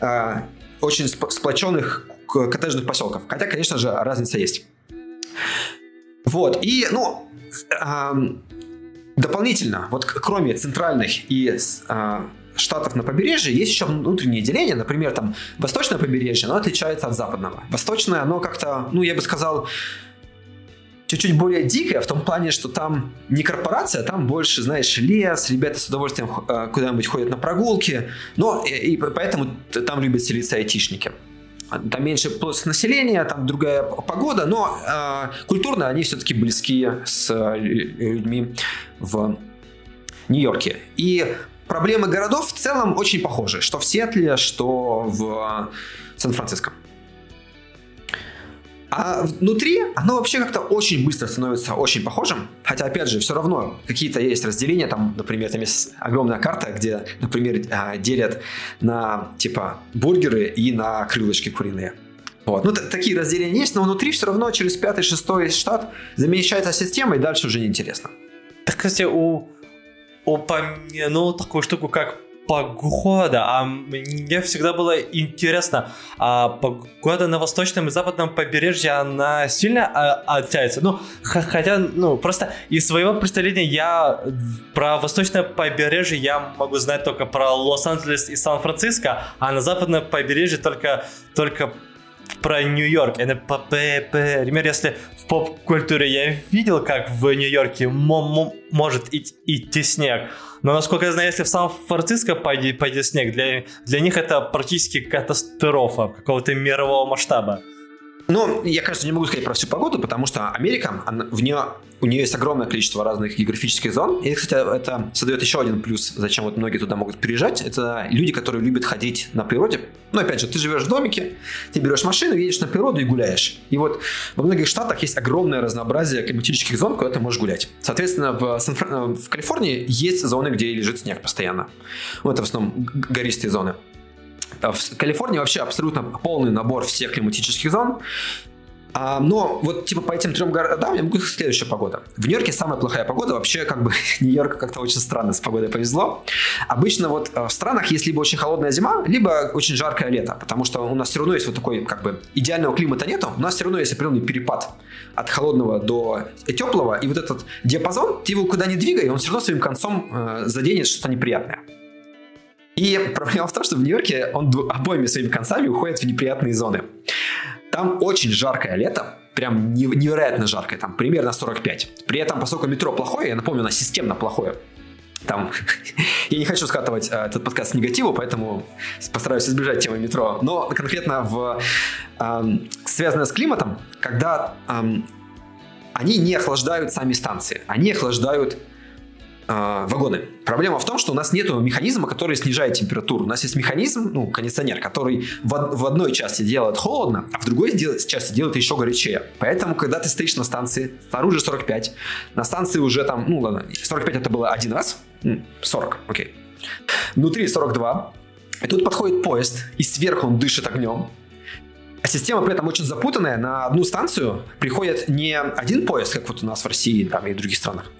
э, очень сплоченных коттеджных поселков. Хотя, конечно же, разница есть. Вот, и, ну, э, дополнительно, вот кроме центральных и э, штатов на побережье есть еще внутренние деления. Например, там восточное побережье, оно отличается от западного. Восточное, оно как-то, ну, я бы сказал, чуть-чуть более дикая в том плане, что там не корпорация, там больше, знаешь, лес, ребята с удовольствием э, куда-нибудь ходят на прогулки, но и, и поэтому там любят селиться айтишники. Там меньше плотность населения, там другая погода, но э, культурно они все-таки близки с э, людьми в Нью-Йорке. И проблемы городов в целом очень похожи, что в Сиэтле, что в Сан-Франциско. А внутри оно вообще как-то очень быстро становится очень похожим. Хотя, опять же, все равно какие-то есть разделения. Там, например, там есть огромная карта, где, например, а, делят на, типа, бургеры и на крылышки куриные. Вот. Ну, такие разделения есть, но внутри все равно через пятый, шестой штат замещается система, и дальше уже неинтересно. Так, кстати, у упомянул такую штуку, как погода. А мне всегда было интересно, а погода на восточном и западном побережье, она сильно а, отличается? Ну, хотя, ну, просто из своего представления я про восточное побережье я могу знать только про Лос-Анджелес и Сан-Франциско, а на западном побережье только, только про Нью-Йорк. Например, если в поп-культуре я видел, как в Нью-Йорке может идти снег, но, насколько я знаю, если в Сан-Франциско пойдет, снег, для, для них это практически катастрофа какого-то мирового масштаба. Ну, я, конечно, не могу сказать про всю погоду, потому что Америка, она, в нее, у нее есть огромное количество разных географических зон. И, кстати, это создает еще один плюс, зачем вот многие туда могут приезжать. Это люди, которые любят ходить на природе. Ну, опять же, ты живешь в домике, ты берешь машину, едешь на природу и гуляешь. И вот во многих штатах есть огромное разнообразие климатических зон, куда ты можешь гулять. Соответственно, в, в Калифорнии есть зоны, где лежит снег постоянно. Ну, это в основном гористые зоны. А в Калифорнии вообще абсолютно полный набор всех климатических зон. А, но вот типа по этим трем городам я могу сказать следующая погода. В Нью-Йорке самая плохая погода. Вообще как бы Нью-Йорк как-то очень странно с погодой повезло. Обычно вот э, в странах есть либо очень холодная зима, либо очень жаркое лето. Потому что у нас все равно есть вот такой как бы идеального климата нету. У нас все равно есть определенный перепад от холодного до теплого. И вот этот диапазон, ты его куда ни двигай, он все равно своим концом э, заденет что-то неприятное. И проблема в том, что в Нью-Йорке он обоими своими концами уходит в неприятные зоны. Там очень жаркое лето, прям невероятно жаркое, там примерно 45. При этом, поскольку метро плохое, я напомню, оно системно плохое, там, я не хочу скатывать э, этот подкаст с негативу, поэтому постараюсь избежать темы метро. Но конкретно в э, связанное с климатом, когда э, они не охлаждают сами станции, они охлаждают э, вагоны. Проблема в том, что у нас нет механизма, который снижает температуру. У нас есть механизм, ну, кондиционер, который в, в одной части делает холодно, а в другой части делает еще горячее. Поэтому, когда ты стоишь на станции, снаружи 45, на станции уже там, ну ладно, 45 это было один раз, 40, окей. Внутри 42, и тут подходит поезд, и сверху он дышит огнем, а система при этом очень запутанная. На одну станцию приходит не один поезд, как вот у нас в России там, и в других странах.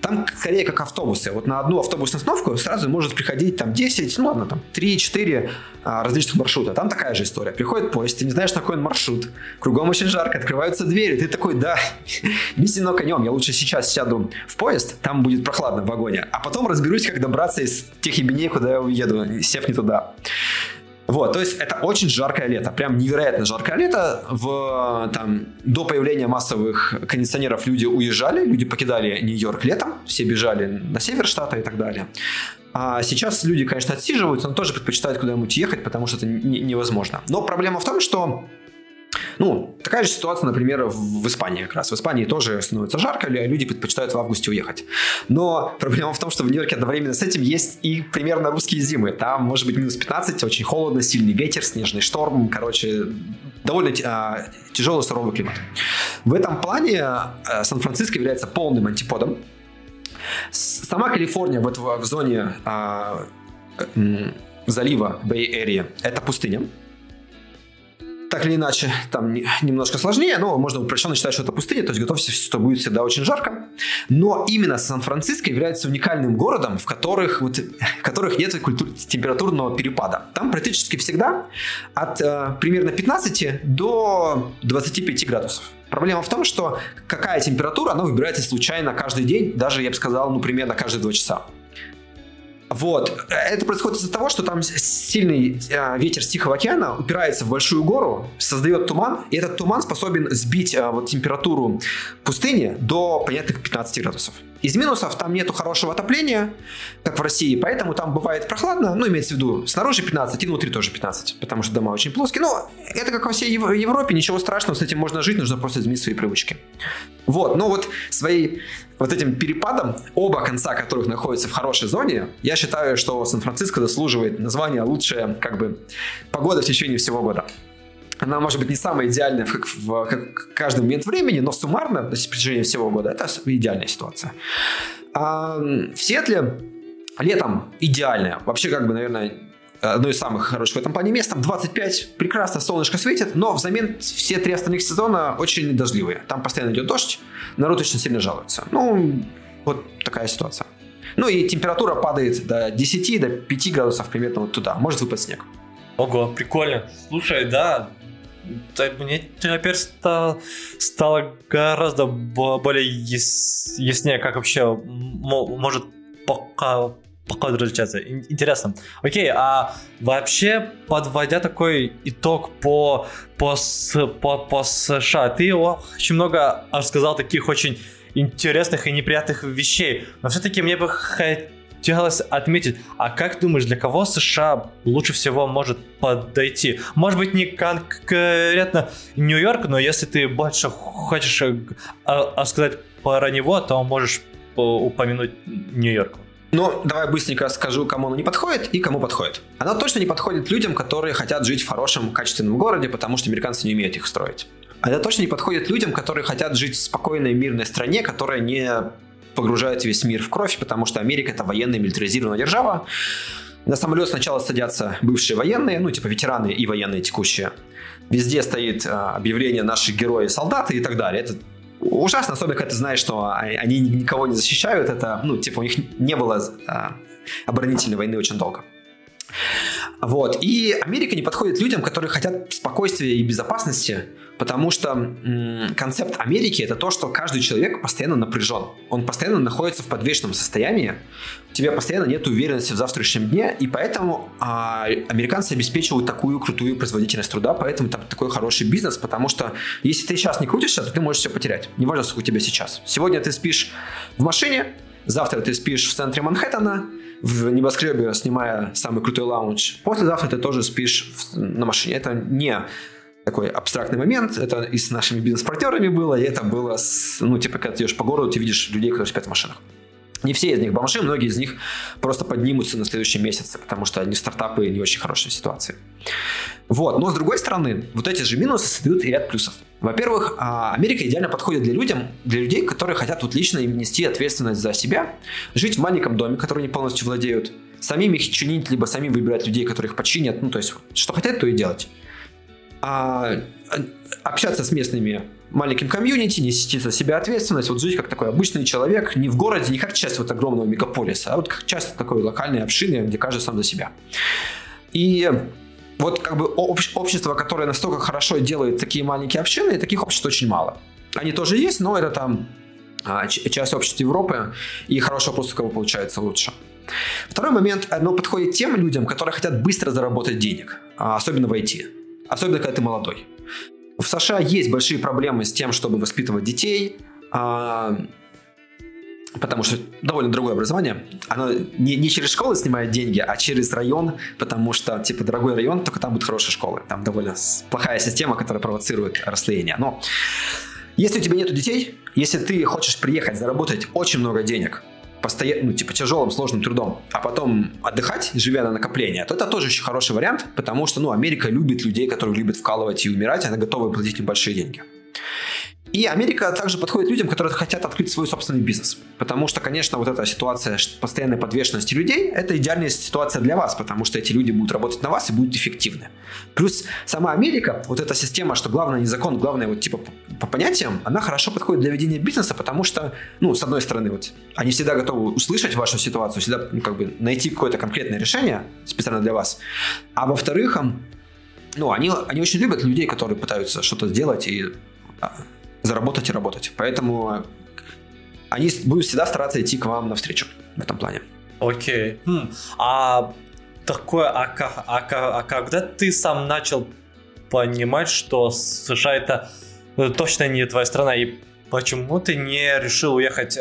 Там скорее как автобусы. Вот на одну автобусную остановку сразу может приходить там 10, ну ладно, там 3-4 а, различных маршрута. Там такая же история. Приходит поезд, ты не знаешь, на какой он маршрут. Кругом очень жарко, открываются двери. Ты такой, да, миссино конем. Я лучше сейчас сяду в поезд, там будет прохладно в вагоне. А потом разберусь, как добраться из тех ебеней, куда я уеду, сев не туда. Вот, то есть это очень жаркое лето, прям невероятно жаркое лето. В, там, до появления массовых кондиционеров люди уезжали, люди покидали Нью-Йорк летом, все бежали на север штата и так далее. А сейчас люди, конечно, отсиживаются, но тоже предпочитают куда-нибудь ехать, потому что это невозможно. Но проблема в том, что ну, такая же ситуация, например, в Испании как раз. В Испании тоже становится жарко, люди предпочитают в августе уехать. Но проблема в том, что в Нью-Йорке одновременно с этим есть и примерно русские зимы. Там может быть минус 15, очень холодно, сильный ветер, снежный шторм. Короче, довольно а, тяжелый суровый климат. В этом плане а, Сан-Франциско является полным антиподом. Сама Калифорния вот в, в зоне а, залива Bay Area это пустыня так или иначе, там немножко сложнее, но можно упрощенно считать, что это пустыня, то есть готовься, что будет всегда очень жарко. Но именно Сан-Франциско является уникальным городом, в которых, вот, в которых нет культур, температурного перепада. Там практически всегда от э, примерно 15 до 25 градусов. Проблема в том, что какая температура, она выбирается случайно каждый день, даже, я бы сказал, ну, примерно каждые 2 часа. Вот. Это происходит из-за того, что там сильный э, ветер с Тихого океана упирается в большую гору, создает туман, и этот туман способен сбить э, вот, температуру пустыни до понятных 15 градусов. Из минусов там нету хорошего отопления, как в России, поэтому там бывает прохладно, ну, имеется в виду, снаружи 15 и внутри тоже 15, потому что дома очень плоские. Но это как во всей Европе, ничего страшного, с этим можно жить, нужно просто изменить свои привычки. Вот, но вот свои вот этим перепадом, оба конца которых находятся в хорошей зоне, я считаю, что Сан-Франциско заслуживает названия лучшая как бы погода в течение всего года. Она может быть не самая идеальная в, в, в каждый момент времени, но суммарно, в течение всего года, это идеальная ситуация. А в Сиэтле летом идеальная. Вообще, как бы, наверное, одно из самых хороших в этом плане мест. Там 25, прекрасно, солнышко светит, но взамен все три остальных сезона очень дождливые. Там постоянно идет дождь, народ очень сильно жалуется. Ну, вот такая ситуация. Ну и температура падает до 10, до 5 градусов примерно вот туда. Может выпасть снег. Ого, прикольно. Слушай, да, мне теперь стало, стало гораздо более яс, яснее, как вообще может пока пока различаться. Интересно. Окей, а вообще, подводя такой итог по, по, по, по США, ты очень много рассказал таких очень интересных и неприятных вещей. Но все-таки мне бы хотелось отметить, а как думаешь, для кого США лучше всего может подойти? Может быть, не конкретно Нью-Йорк, но если ты больше хочешь э, а, сказать про него, то можешь упомянуть Нью-Йорк. Ну, давай быстренько скажу, кому оно не подходит и кому подходит. Оно точно не подходит людям, которые хотят жить в хорошем, качественном городе, потому что американцы не умеют их строить. Это точно не подходит людям, которые хотят жить в спокойной, мирной стране, которая не погружает весь мир в кровь, потому что Америка это военная милитаризированная держава. На самолет сначала садятся бывшие военные, ну типа ветераны и военные текущие. Везде стоит а, объявление «Наши герои, солдаты» и так далее. Это ужасно, особенно когда ты знаешь, что они никого не защищают. Это, ну, типа, у них не было а, оборонительной войны очень долго. Вот. И Америка не подходит людям, которые хотят спокойствия и безопасности, потому что м- концепт Америки это то, что каждый человек постоянно напряжен. Он постоянно находится в подвешенном состоянии, у тебя постоянно нет уверенности в завтрашнем дне, и поэтому а, американцы обеспечивают такую крутую производительность труда, поэтому там такой хороший бизнес, потому что если ты сейчас не крутишься, то ты можешь все потерять. Неважно, сколько у тебя сейчас. Сегодня ты спишь в машине, завтра ты спишь в центре Манхэттена, в небоскребе, снимая самый крутой лаунж. Послезавтра ты тоже спишь в, на машине. Это не такой абстрактный момент. Это и с нашими бизнес-партнерами было, и это было, с, ну, типа, когда ты идешь по городу, ты видишь людей, которые спят в машинах. Не все из них бомжи, многие из них просто поднимутся на следующие месяцы, потому что они стартапы не очень хорошей ситуации. Вот. Но с другой стороны, вот эти же минусы создают и ряд плюсов. Во-первых, а, Америка идеально подходит для, людям, для людей, которые хотят вот лично нести ответственность за себя, жить в маленьком доме, который они полностью владеют, самим их чинить, либо самим выбирать людей, которые их починят, ну то есть что хотят, то и делать. А, общаться с местными маленьким комьюнити, нести за себя ответственность, вот жить как такой обычный человек, не в городе, не как часть вот огромного мегаполиса, а вот как часть такой локальной общины, где каждый сам за себя. И вот как бы общество, которое настолько хорошо делает такие маленькие общины, таких обществ очень мало. Они тоже есть, но это там а, часть общества Европы, и хорошего просто у кого получается лучше. Второй момент, оно подходит тем людям, которые хотят быстро заработать денег, а, особенно в IT, особенно когда ты молодой. В США есть большие проблемы с тем, чтобы воспитывать детей, а, потому что довольно дорогое образование. Оно не, не через школы снимает деньги, а через район, потому что, типа, дорогой район, только там будут хорошие школы. Там довольно плохая система, которая провоцирует расслоение. Но если у тебя нет детей, если ты хочешь приехать, заработать очень много денег, постоянно, ну, типа, тяжелым, сложным трудом, а потом отдыхать, живя на накопление, то это тоже очень хороший вариант, потому что, ну, Америка любит людей, которые любят вкалывать и умирать, она готова платить им большие деньги. И Америка также подходит людям, которые хотят открыть свой собственный бизнес. Потому что, конечно, вот эта ситуация постоянной подвешенности людей – это идеальная ситуация для вас, потому что эти люди будут работать на вас и будут эффективны. Плюс сама Америка, вот эта система, что главное не закон, главное вот типа по понятиям, она хорошо подходит для ведения бизнеса, потому что, ну, с одной стороны, вот они всегда готовы услышать вашу ситуацию, всегда ну, как бы найти какое-то конкретное решение специально для вас. А во-вторых, ну, они, они очень любят людей, которые пытаются что-то сделать и а, заработать и работать. Поэтому они будут всегда стараться идти к вам навстречу в этом плане. Окей. Хм. А такое, а, а, а, а когда ты сам начал понимать, что США это ну, точно не твоя страна, и почему ты не решил уехать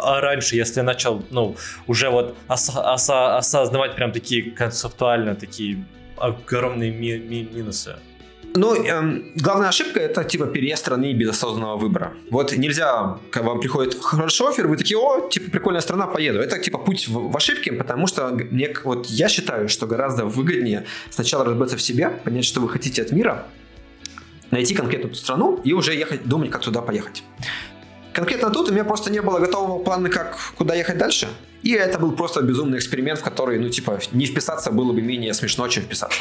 раньше, если начал, ну, уже вот ос ос осознавать прям такие концептуально, такие огромные ми ми минусы? Ну, эм, главная ошибка это типа переезд страны без осознанного выбора. Вот нельзя, когда вам приходит хороший офер, вы такие, о, типа прикольная страна, поеду. Это типа путь в, в ошибке, потому что мне, вот я считаю, что гораздо выгоднее сначала разбиться в себе, понять, что вы хотите от мира, найти конкретно ту страну и уже ехать, думать, как туда поехать. Конкретно тут у меня просто не было готового плана, как куда ехать дальше. И это был просто безумный эксперимент, в который, ну, типа, не вписаться было бы менее смешно, чем вписаться.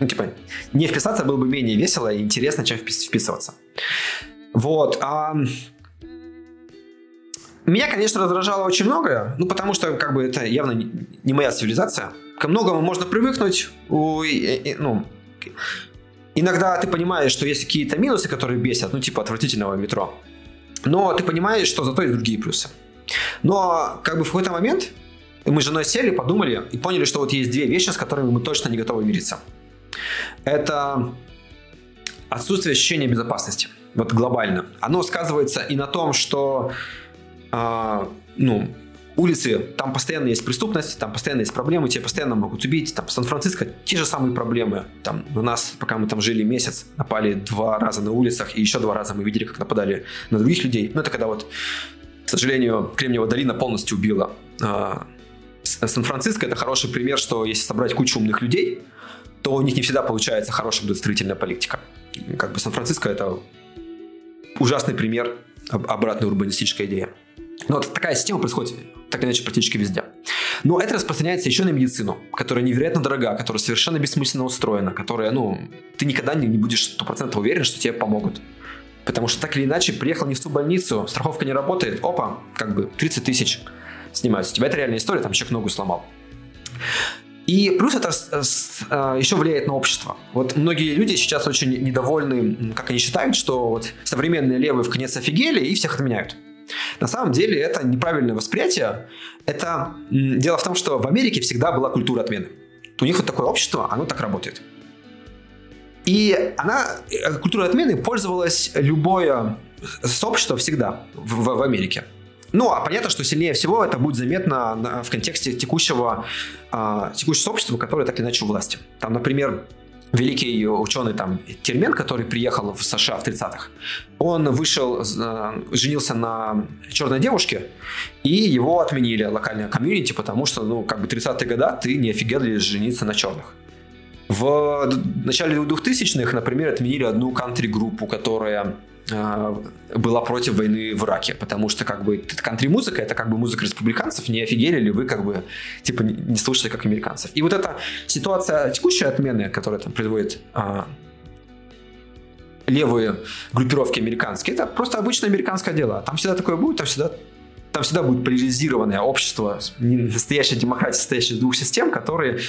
Ну, типа, не вписаться было бы менее весело и интересно, чем вписываться. Вот. А... Меня, конечно, раздражало очень многое, ну, потому что, как бы, это явно не моя цивилизация. Ко многому можно привыкнуть, ну, иногда ты понимаешь, что есть какие-то минусы, которые бесят, ну, типа отвратительного метро. Но ты понимаешь, что зато есть другие плюсы. Но, как бы, в какой-то момент мы с женой сели, подумали и поняли, что вот есть две вещи, с которыми мы точно не готовы мириться это отсутствие ощущения безопасности. Вот глобально. Оно сказывается и на том, что э, ну, улицы, там постоянно есть преступность, там постоянно есть проблемы, тебя постоянно могут убить. Там Сан-Франциско те же самые проблемы. Там у нас, пока мы там жили месяц, напали два раза на улицах, и еще два раза мы видели, как нападали на других людей. Ну, это когда вот, к сожалению, Кремниевая долина полностью убила а, Сан-Франциско это хороший пример, что если собрать кучу умных людей, то у них не всегда получается хорошая градостроительная политика. Как бы Сан-Франциско это ужасный пример обратной урбанистической идеи. Но вот такая система происходит так или иначе практически везде. Но это распространяется еще на медицину, которая невероятно дорога, которая совершенно бессмысленно устроена, которая, ну, ты никогда не, не будешь стопроцентно уверен, что тебе помогут. Потому что так или иначе, приехал не в ту больницу, страховка не работает, опа, как бы 30 тысяч снимаются. У тебя это реальная история, там человек ногу сломал. И плюс это а, еще влияет на общество. Вот многие люди сейчас очень недовольны, как они считают, что вот современные левые в конец офигели и всех отменяют. На самом деле это неправильное восприятие. Это дело в том, что в Америке всегда была культура отмены. У них вот такое общество, оно так работает. И она, э, культура отмены пользовалась любое сообщество всегда в, в, в Америке. Ну, а понятно, что сильнее всего это будет заметно в контексте текущего, э, текущего сообщества, которое так или иначе у власти. Там, например, великий ученый там Термен, который приехал в США в 30-х, он вышел, э, женился на черной девушке, и его отменили локальная комьюнити, потому что, ну, как бы 30-е годы ты не офигел жениться на черных. В начале 2000-х, например, отменили одну кантри-группу, которая а, была против войны в Ираке, потому что как бы кантри-музыка это как бы музыка республиканцев, не офигели ли вы как бы типа не слушаете как американцев. И вот эта ситуация текущая отмены, которая там производит а, левые группировки американские, это просто обычное американское дело. Там всегда такое будет, там всегда там всегда будет поляризированное общество, настоящая демократия, состоящая из двух систем, которые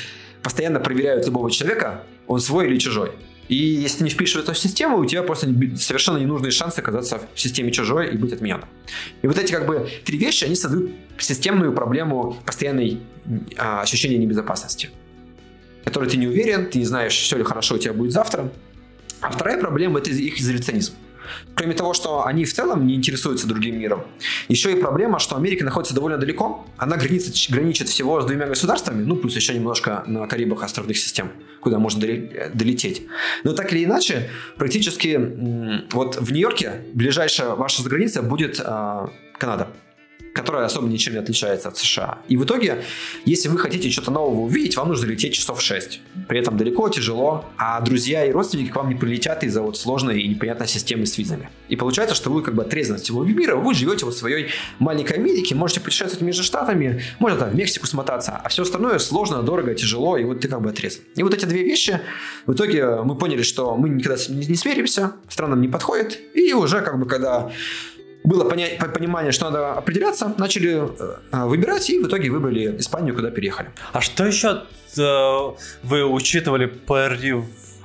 постоянно проверяют любого человека, он свой или чужой. И если не впишешь в систему, у тебя просто совершенно ненужные шансы оказаться в системе чужой и быть отмененным. И вот эти как бы три вещи, они создают системную проблему постоянной а, ощущения небезопасности, которой ты не уверен, ты не знаешь, все ли хорошо у тебя будет завтра. А вторая проблема – это их изоляционизм. Кроме того, что они в целом не интересуются другим миром, еще и проблема, что Америка находится довольно далеко. Она граница, граничит всего с двумя государствами, ну, плюс еще немножко на Карибах островных систем, куда можно долететь. Но так или иначе, практически вот в Нью-Йорке ближайшая ваша заграница будет э, Канада которая особо ничем не отличается от США. И в итоге, если вы хотите что-то нового увидеть, вам нужно лететь часов 6. При этом далеко, тяжело, а друзья и родственники к вам не прилетят из-за вот сложной и непонятной системы с визами. И получается, что вы как бы отрезаны от всего мира, вы живете вот в своей маленькой Америке, можете путешествовать между штатами, можно там в Мексику смотаться, а все остальное сложно, дорого, тяжело, и вот ты как бы отрезан. И вот эти две вещи, в итоге мы поняли, что мы никогда не смиримся, странам не подходит, и уже как бы когда было понять, понимание, что надо определяться, начали э, выбирать и в итоге выбрали Испанию, куда переехали. А что еще э, вы учитывали при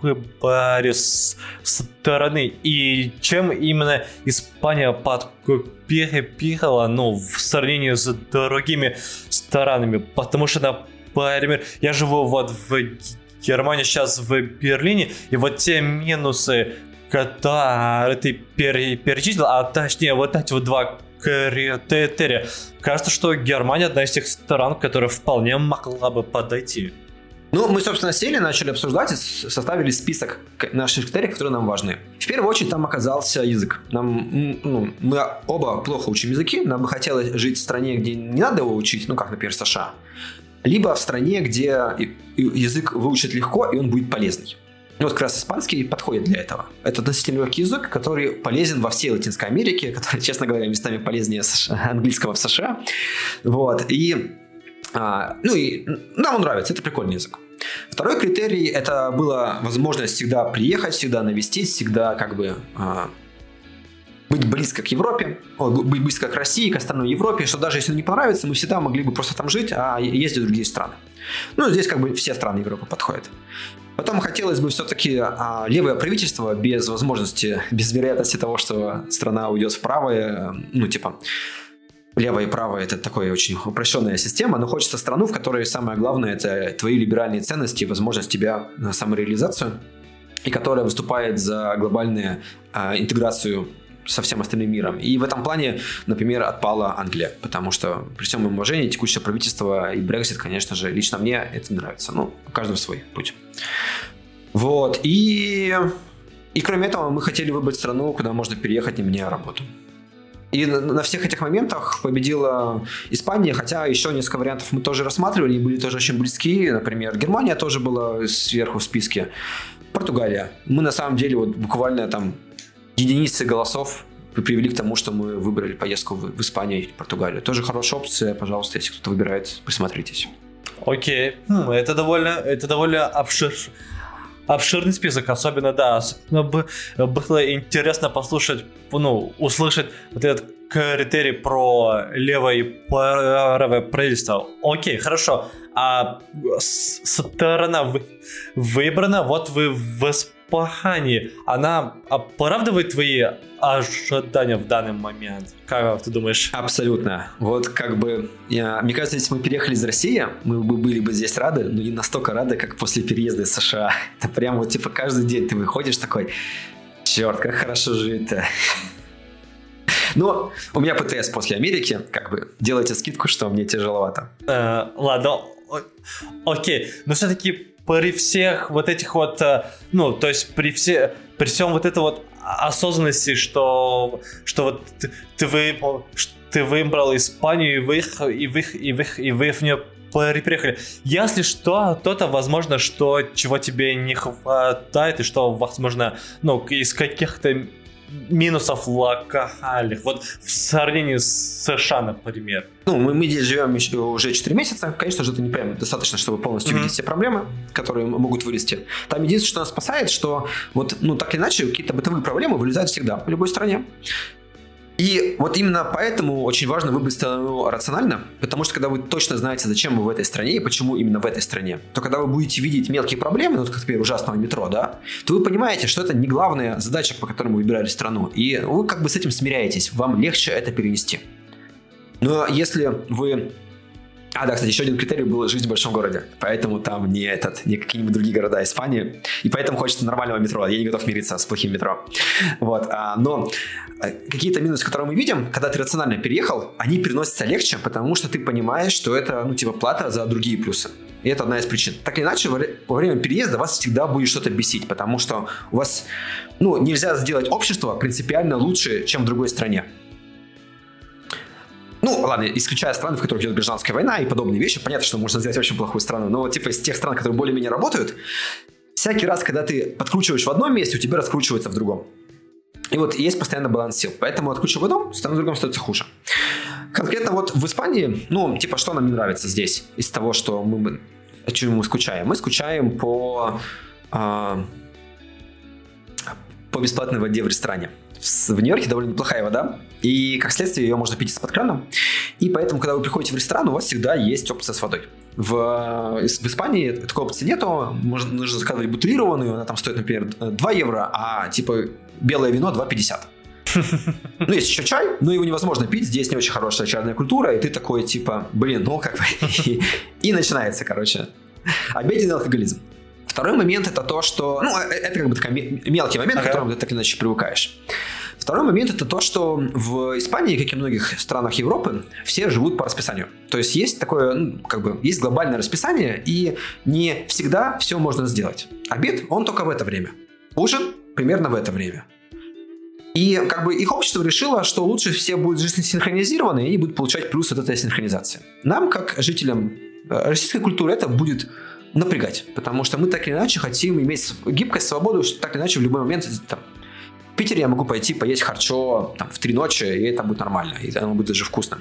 выборе стороны и чем именно Испания подперепихала, ну, в сравнении с другими странами? Потому что, например, я живу вот в Германии сейчас в Берлине, и вот те минусы, которые ты перечислил, а точнее вот эти вот два критерия, кажется, что Германия одна из тех стран, которая вполне могла бы подойти. Ну, мы, собственно, сели, начали обсуждать и составили список наших критериев, которые нам важны. В первую очередь там оказался язык. Нам, ну, мы оба плохо учим языки, нам бы хотелось жить в стране, где не надо его учить, ну, как, например, США. Либо в стране, где язык выучить легко, и он будет полезный. Ну, вот как раз испанский подходит для этого. Это относительно легкий язык, который полезен во всей Латинской Америке, который, честно говоря, местами полезнее английского в США. Вот. И, а, ну, и нам он нравится, это прикольный язык. Второй критерий – это была возможность всегда приехать, всегда навестить, всегда как бы а, быть близко к Европе, быть близко к России, к остальной Европе, что даже если не понравится, мы всегда могли бы просто там жить, а ездить в другие страны. Ну, здесь как бы все страны Европы подходят. Потом хотелось бы все-таки а, левое правительство без возможности, без вероятности того, что страна уйдет в правое, ну, типа, левое и правое это такая очень упрощенная система, но хочется страну, в которой самое главное это твои либеральные ценности, возможность тебя на самореализацию, и которая выступает за глобальную а, интеграцию со всем остальным миром. И в этом плане, например, отпала Англия, потому что при всем моем уважении текущее правительство и Брексит, конечно же, лично мне это нравится. Ну, у каждого свой путь. Вот, и, и кроме этого мы хотели выбрать страну, куда можно переехать, не меняя работу. И на всех этих моментах победила Испания, хотя еще несколько вариантов мы тоже рассматривали и были тоже очень близки. Например, Германия тоже была сверху в списке. Португалия. Мы на самом деле вот буквально там единицы голосов привели к тому, что мы выбрали поездку в, Испанию и Португалию. Тоже хорошая опция, пожалуйста, если кто-то выбирает, присмотритесь. Окей, хм, это довольно, это довольно обшир, обширный список, особенно, да, особенно бы, было интересно послушать, ну, услышать вот этот критерий про левое и правое правительство. Окей, хорошо. А сторона выбрана, вот вы в Испании. Она оправдывает твои ожидания в данный момент? Как ты думаешь? Абсолютно. Вот как бы, я, мне кажется, если мы переехали из России, мы бы были бы здесь рады, но не настолько рады, как после переезда из США. Это прям вот типа каждый день ты выходишь такой, черт, как хорошо жить-то. Но у меня ПТС после Америки, как бы, делайте скидку, что мне тяжеловато. Э, ладно, окей, но все-таки при всех вот этих вот, э, ну, то есть при, все, при всем вот это вот осознанности, что, что вот ты, ты, вы, ты выбрал Испанию, и вы, и вы, и вы, и вы в нее приехали. Если что, то-то, возможно, что чего тебе не хватает, и что, возможно, ну, из каких-то минусов локальных, вот в сравнении с США, например. Ну, мы, мы здесь живем еще уже 4 месяца, конечно же, это не прям достаточно, чтобы полностью mm-hmm. видеть все проблемы, которые могут вылезти. Там единственное, что нас спасает, что вот, ну, так или иначе, какие-то бытовые проблемы вылезают всегда, в любой стране. И вот именно поэтому очень важно выбрать страну рационально, потому что когда вы точно знаете, зачем вы в этой стране и почему именно в этой стране, то когда вы будете видеть мелкие проблемы, ну, как, например, ужасного метро, да, то вы понимаете, что это не главная задача, по которой вы выбирали страну, и вы как бы с этим смиряетесь, вам легче это перенести. Но если вы а, да, кстати, еще один критерий был жить в большом городе. Поэтому там не этот, не какие-нибудь другие города Испании. И поэтому хочется нормального метро. Я не готов мириться с плохим метро. Вот. А, но а, какие-то минусы, которые мы видим, когда ты рационально переехал, они переносятся легче, потому что ты понимаешь, что это, ну, типа, плата за другие плюсы. И это одна из причин. Так или иначе, во время переезда вас всегда будет что-то бесить, потому что у вас, ну, нельзя сделать общество принципиально лучше, чем в другой стране. Ну, ладно, исключая страны, в которых идет гражданская война и подобные вещи, понятно, что можно сделать очень плохую страну, но типа из тех стран, которые более-менее работают, всякий раз, когда ты подкручиваешь в одном месте, у тебя раскручивается в другом. И вот есть постоянно баланс сил. Поэтому откручивая в одном, страна в другом становится хуже. Конкретно вот в Испании, ну, типа, что нам не нравится здесь из того, что мы, о чем мы скучаем? Мы скучаем по, э, по бесплатной воде в ресторане в Нью-Йорке довольно неплохая вода, и как следствие ее можно пить из-под крана. И поэтому, когда вы приходите в ресторан, у вас всегда есть опция с водой. В, в Испании такой опции нету, можно, нужно заказывать бутылированную, она там стоит, например, 2 евро, а типа белое вино 2,50. Ну, есть еще чай, но его невозможно пить, здесь не очень хорошая чайная культура, и ты такой, типа, блин, ну как бы... И начинается, короче, обеденный алкоголизм. Второй момент это то, что... Ну, э, это как бы такой мелкий момент, ага. к которому ты так или иначе привыкаешь. Второй момент это то, что в Испании, как и в многих странах Европы, все живут по расписанию. То есть есть такое, ну, как бы, есть глобальное расписание, и не всегда все можно сделать. Обед, он только в это время. Ужин примерно в это время. И как бы их общество решило, что лучше все будут жить синхронизированы, и они будут получать плюс от этой синхронизации. Нам, как жителям э, российской культуры, это будет напрягать, потому что мы так или иначе хотим иметь гибкость, свободу, что так или иначе в любой момент там, в Питере я могу пойти поесть харчо там, в три ночи, и это будет нормально, и оно будет даже вкусным.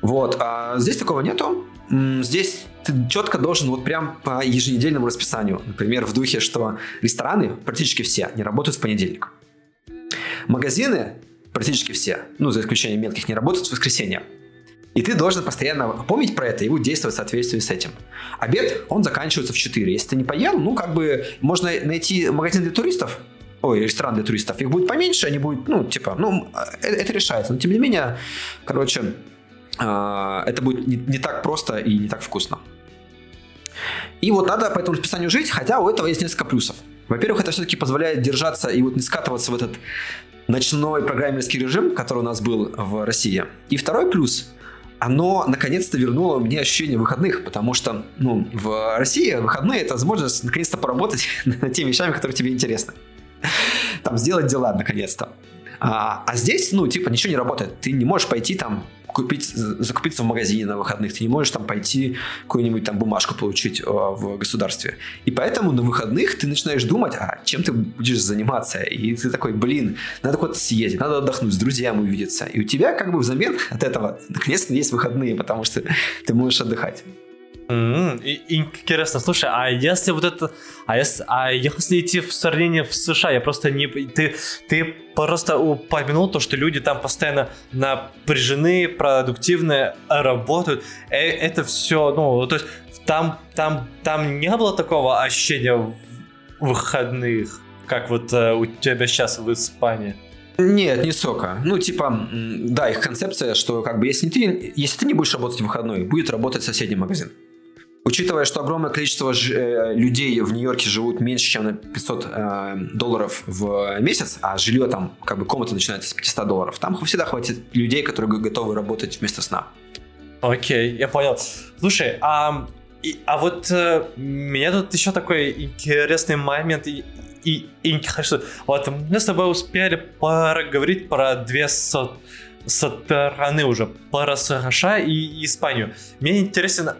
Вот, а здесь такого нету. Здесь ты четко должен вот прям по еженедельному расписанию. Например, в духе, что рестораны практически все не работают в понедельник. Магазины практически все, ну, за исключением мелких, не работают в воскресенье. И ты должен постоянно помнить про это и будет действовать в соответствии с этим. Обед, он заканчивается в 4. Если ты не поел, ну, как бы, можно найти магазин для туристов, ой, ресторан для туристов, их будет поменьше, они будут, ну, типа, ну, это, это решается. Но, тем не менее, короче, э, это будет не, не так просто и не так вкусно. И вот надо по этому расписанию жить, хотя у этого есть несколько плюсов. Во-первых, это все-таки позволяет держаться и вот не скатываться в этот ночной программерский режим, который у нас был в России. И второй плюс – оно наконец-то вернуло мне ощущение выходных, потому что ну, в России выходные это возможность наконец-то поработать над теми вещами, которые тебе интересны. Там сделать дела наконец-то. А, а здесь, ну, типа, ничего не работает. Ты не можешь пойти там купить, закупиться в магазине на выходных, ты не можешь там пойти какую-нибудь там бумажку получить э, в государстве. И поэтому на выходных ты начинаешь думать, а чем ты будешь заниматься? И ты такой, блин, надо куда-то съездить, надо отдохнуть, с друзьями увидеться. И у тебя как бы взамен от этого наконец-то есть выходные, потому что ты можешь отдыхать. Mm-hmm. Интересно, слушай, а если вот это, а если, а если идти в сравнение в США, я просто не, ты, ты просто упомянул то, что люди там постоянно напряжены, продуктивные, работают, э, это все, ну, то есть там, там, там не было такого ощущения выходных, как вот э, у тебя сейчас в Испании. Нет, не сока. Ну, типа, да, их концепция, что как бы если ты, если ты не будешь работать в выходной, будет работать соседний магазин. Учитывая, что огромное количество ж, э, людей в Нью-Йорке живут меньше, чем на 500 э, долларов в месяц, а жилье там, как бы комната начинается с 500 долларов, там всегда хватит людей, которые готовы работать вместо сна. Окей, я понял. Слушай, а, и, а вот э, меня тут еще такой интересный момент и, и, и хочу. Вот мы с тобой успели поговорить про две со, стороны уже, про США и Испанию. Мне интересен а,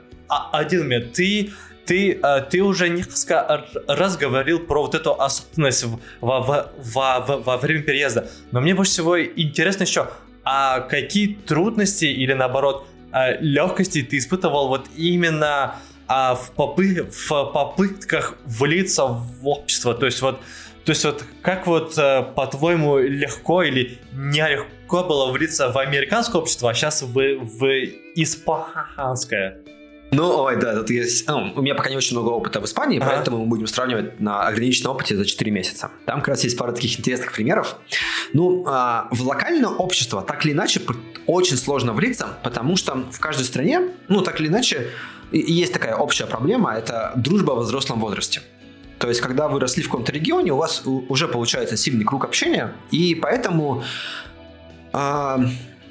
один момент. Ты ты, э, ты уже несколько раз говорил про вот эту особенность во, во, во, во время переезда. Но мне больше всего интересно еще, а какие трудности или наоборот э, легкости ты испытывал вот именно а, в, попы в попытках влиться в общество? То есть вот, то есть вот как вот э, по-твоему легко или нелегко было влиться в американское общество, а сейчас в, в испанское? Ну, ой, да, тут есть... Ну, у меня пока не очень много опыта в Испании, ага. поэтому мы будем сравнивать на ограниченном опыте за 4 месяца. Там как раз есть пара таких интересных примеров. Ну, а, в локальное общество так или иначе очень сложно влиться, потому что в каждой стране, ну, так или иначе, есть такая общая проблема, это дружба в взрослом возрасте. То есть, когда вы росли в каком-то регионе, у вас уже получается сильный круг общения, и поэтому... А,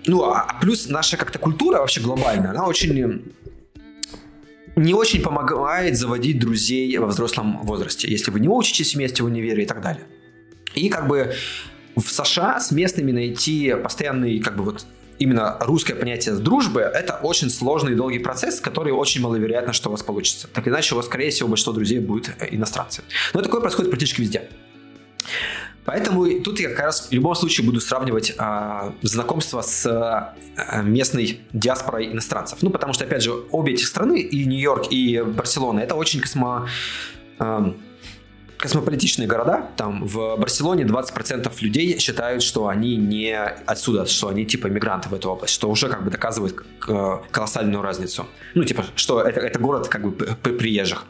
ну, а плюс наша как-то культура вообще глобальная, она очень не очень помогает заводить друзей во взрослом возрасте, если вы не учитесь вместе в универе и так далее. И как бы в США с местными найти постоянный как бы вот именно русское понятие дружбы, это очень сложный и долгий процесс, который очень маловероятно, что у вас получится. Так иначе у вас, скорее всего, большинство друзей будет э, иностранцы. Но такое происходит практически везде. Поэтому тут я как раз в любом случае буду сравнивать э, знакомство с э, местной диаспорой иностранцев. Ну, потому что, опять же, обе эти страны, и Нью-Йорк, и Барселона, это очень космо... Э, космополитичные города. Там в Барселоне 20% людей считают, что они не отсюда, что они типа мигранты в эту область, что уже как бы доказывает колоссальную разницу. Ну, типа, что это, это город как бы приезжих.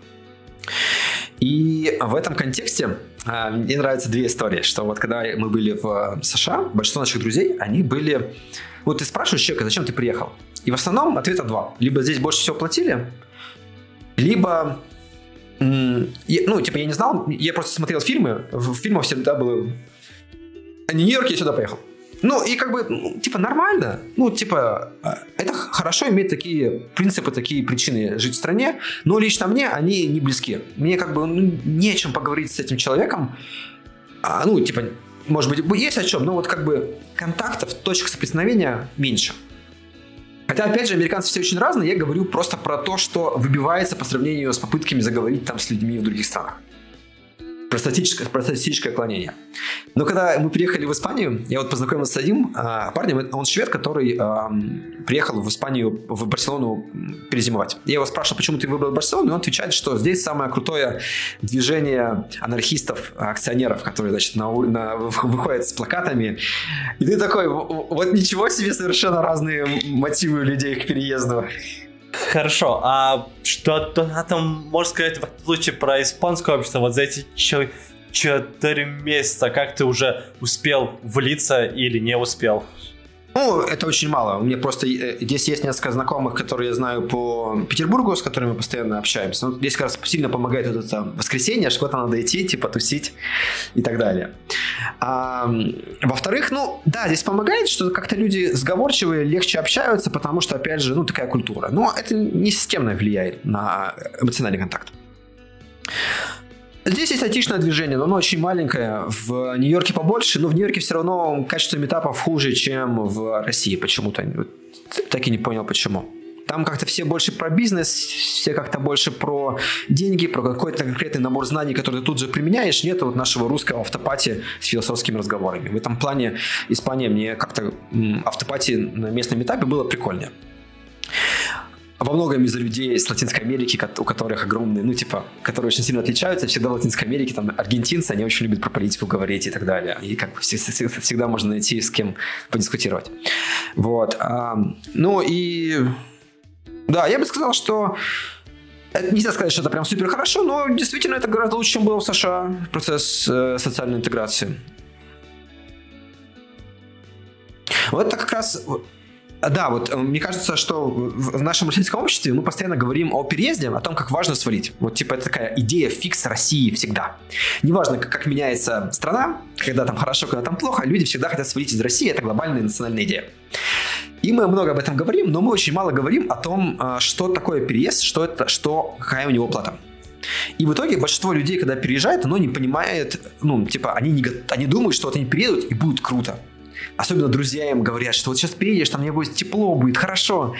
И в этом контексте а, мне нравятся две истории, что вот когда мы были в США, большинство наших друзей, они были... Вот ты спрашиваешь человека, зачем ты приехал? И в основном ответа два. Либо здесь больше всего платили, либо ну, типа, я не знал, я просто смотрел фильмы, в фильмах всегда было Нью-Йорк, я сюда поехал. Ну, и как бы, ну, типа, нормально. Ну, типа, э, это хорошо иметь такие принципы, такие причины жить в стране, но лично мне они не близки. Мне как бы ну, не о чем поговорить с этим человеком. А, ну, типа, может быть, есть о чем, но вот как бы контактов, точек соприкосновения меньше. Хотя, опять же, американцы все очень разные, я говорю просто про то, что выбивается по сравнению с попытками заговорить там с людьми в других странах про статическое, про статистическое отклонение. Но когда мы приехали в Испанию, я вот познакомился с одним а, парнем, он швед, который а, приехал в Испанию, в Барселону перезимовать. Я его спрашивал, почему ты выбрал Барселону, и он отвечает, что здесь самое крутое движение анархистов, акционеров, которые, значит, на, на, выходят с плакатами. И ты такой, вот ничего себе, совершенно разные мотивы людей к переезду. Хорошо, а что там можно сказать в случае про испанское общество? Вот за эти четыре месяца как ты уже успел влиться или не успел? Ну, это очень мало. У меня просто э, здесь есть несколько знакомых, которые я знаю по Петербургу, с которыми мы постоянно общаемся. Ну, здесь как раз сильно помогает вот это воскресенье, что куда-то надо идти, типа тусить и так далее. А, во-вторых, ну, да, здесь помогает, что как-то люди сговорчивые, легче общаются, потому что, опять же, ну, такая культура. Но это не системно влияет на эмоциональный контакт. Здесь есть айтишное движение, но оно очень маленькое. В Нью-Йорке побольше, но в Нью-Йорке все равно качество метапов хуже, чем в России почему-то. Так и не понял, почему. Там как-то все больше про бизнес, все как-то больше про деньги, про какой-то конкретный набор знаний, который ты тут же применяешь. Нет вот нашего русского автопати с философскими разговорами. В этом плане Испания мне как-то автопати на местном этапе было прикольнее во многом из-за людей с Латинской Америки, у которых огромные, ну, типа, которые очень сильно отличаются, всегда в Латинской Америке, там, аргентинцы, они очень любят про политику говорить и так далее. И как бы всегда можно найти с кем подискутировать. Вот. А, ну и... Да, я бы сказал, что это нельзя сказать, что это прям супер хорошо, но действительно это гораздо лучше, чем было в США процесс э, социальной интеграции. Вот это как раз да, вот э, мне кажется, что в нашем российском обществе мы постоянно говорим о переезде, о том, как важно свалить. Вот типа это такая идея фикс России всегда. Неважно, как, как меняется страна, когда там хорошо, когда там плохо, люди всегда хотят свалить из России, это глобальная национальная идея. И мы много об этом говорим, но мы очень мало говорим о том, э, что такое переезд, что это, что, какая у него плата. И в итоге большинство людей, когда переезжает, оно не понимает, ну, типа, они, не, они думают, что вот они переедут и будет круто. Особенно друзья им говорят, что вот сейчас приедешь, там мне будет тепло, будет хорошо.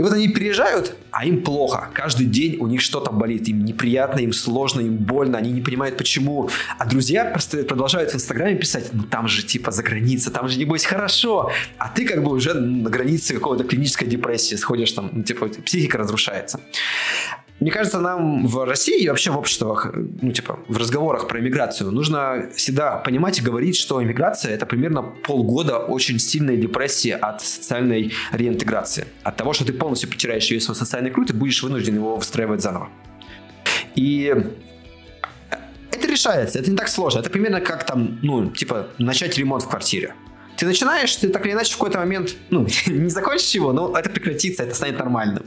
И вот они переезжают, а им плохо. Каждый день у них что-то болит. Им неприятно, им сложно, им больно. Они не понимают, почему. А друзья просто продолжают в Инстаграме писать, ну там же типа за граница, там же небось хорошо. А ты как бы уже на границе какого-то клинической депрессии сходишь там, ну, типа психика разрушается. Мне кажется, нам в России и вообще в обществах, ну, типа, в разговорах про иммиграцию нужно всегда понимать и говорить, что иммиграция — это примерно полгода очень сильной депрессии от социальной реинтеграции. От того, что ты полностью потеряешь весь свой социальный круг и будешь вынужден его выстраивать заново. И это решается, это не так сложно. Это примерно как там, ну, типа, начать ремонт в квартире ты начинаешь, ты так или иначе в какой-то момент, ну, не закончишь его, но это прекратится, это станет нормальным.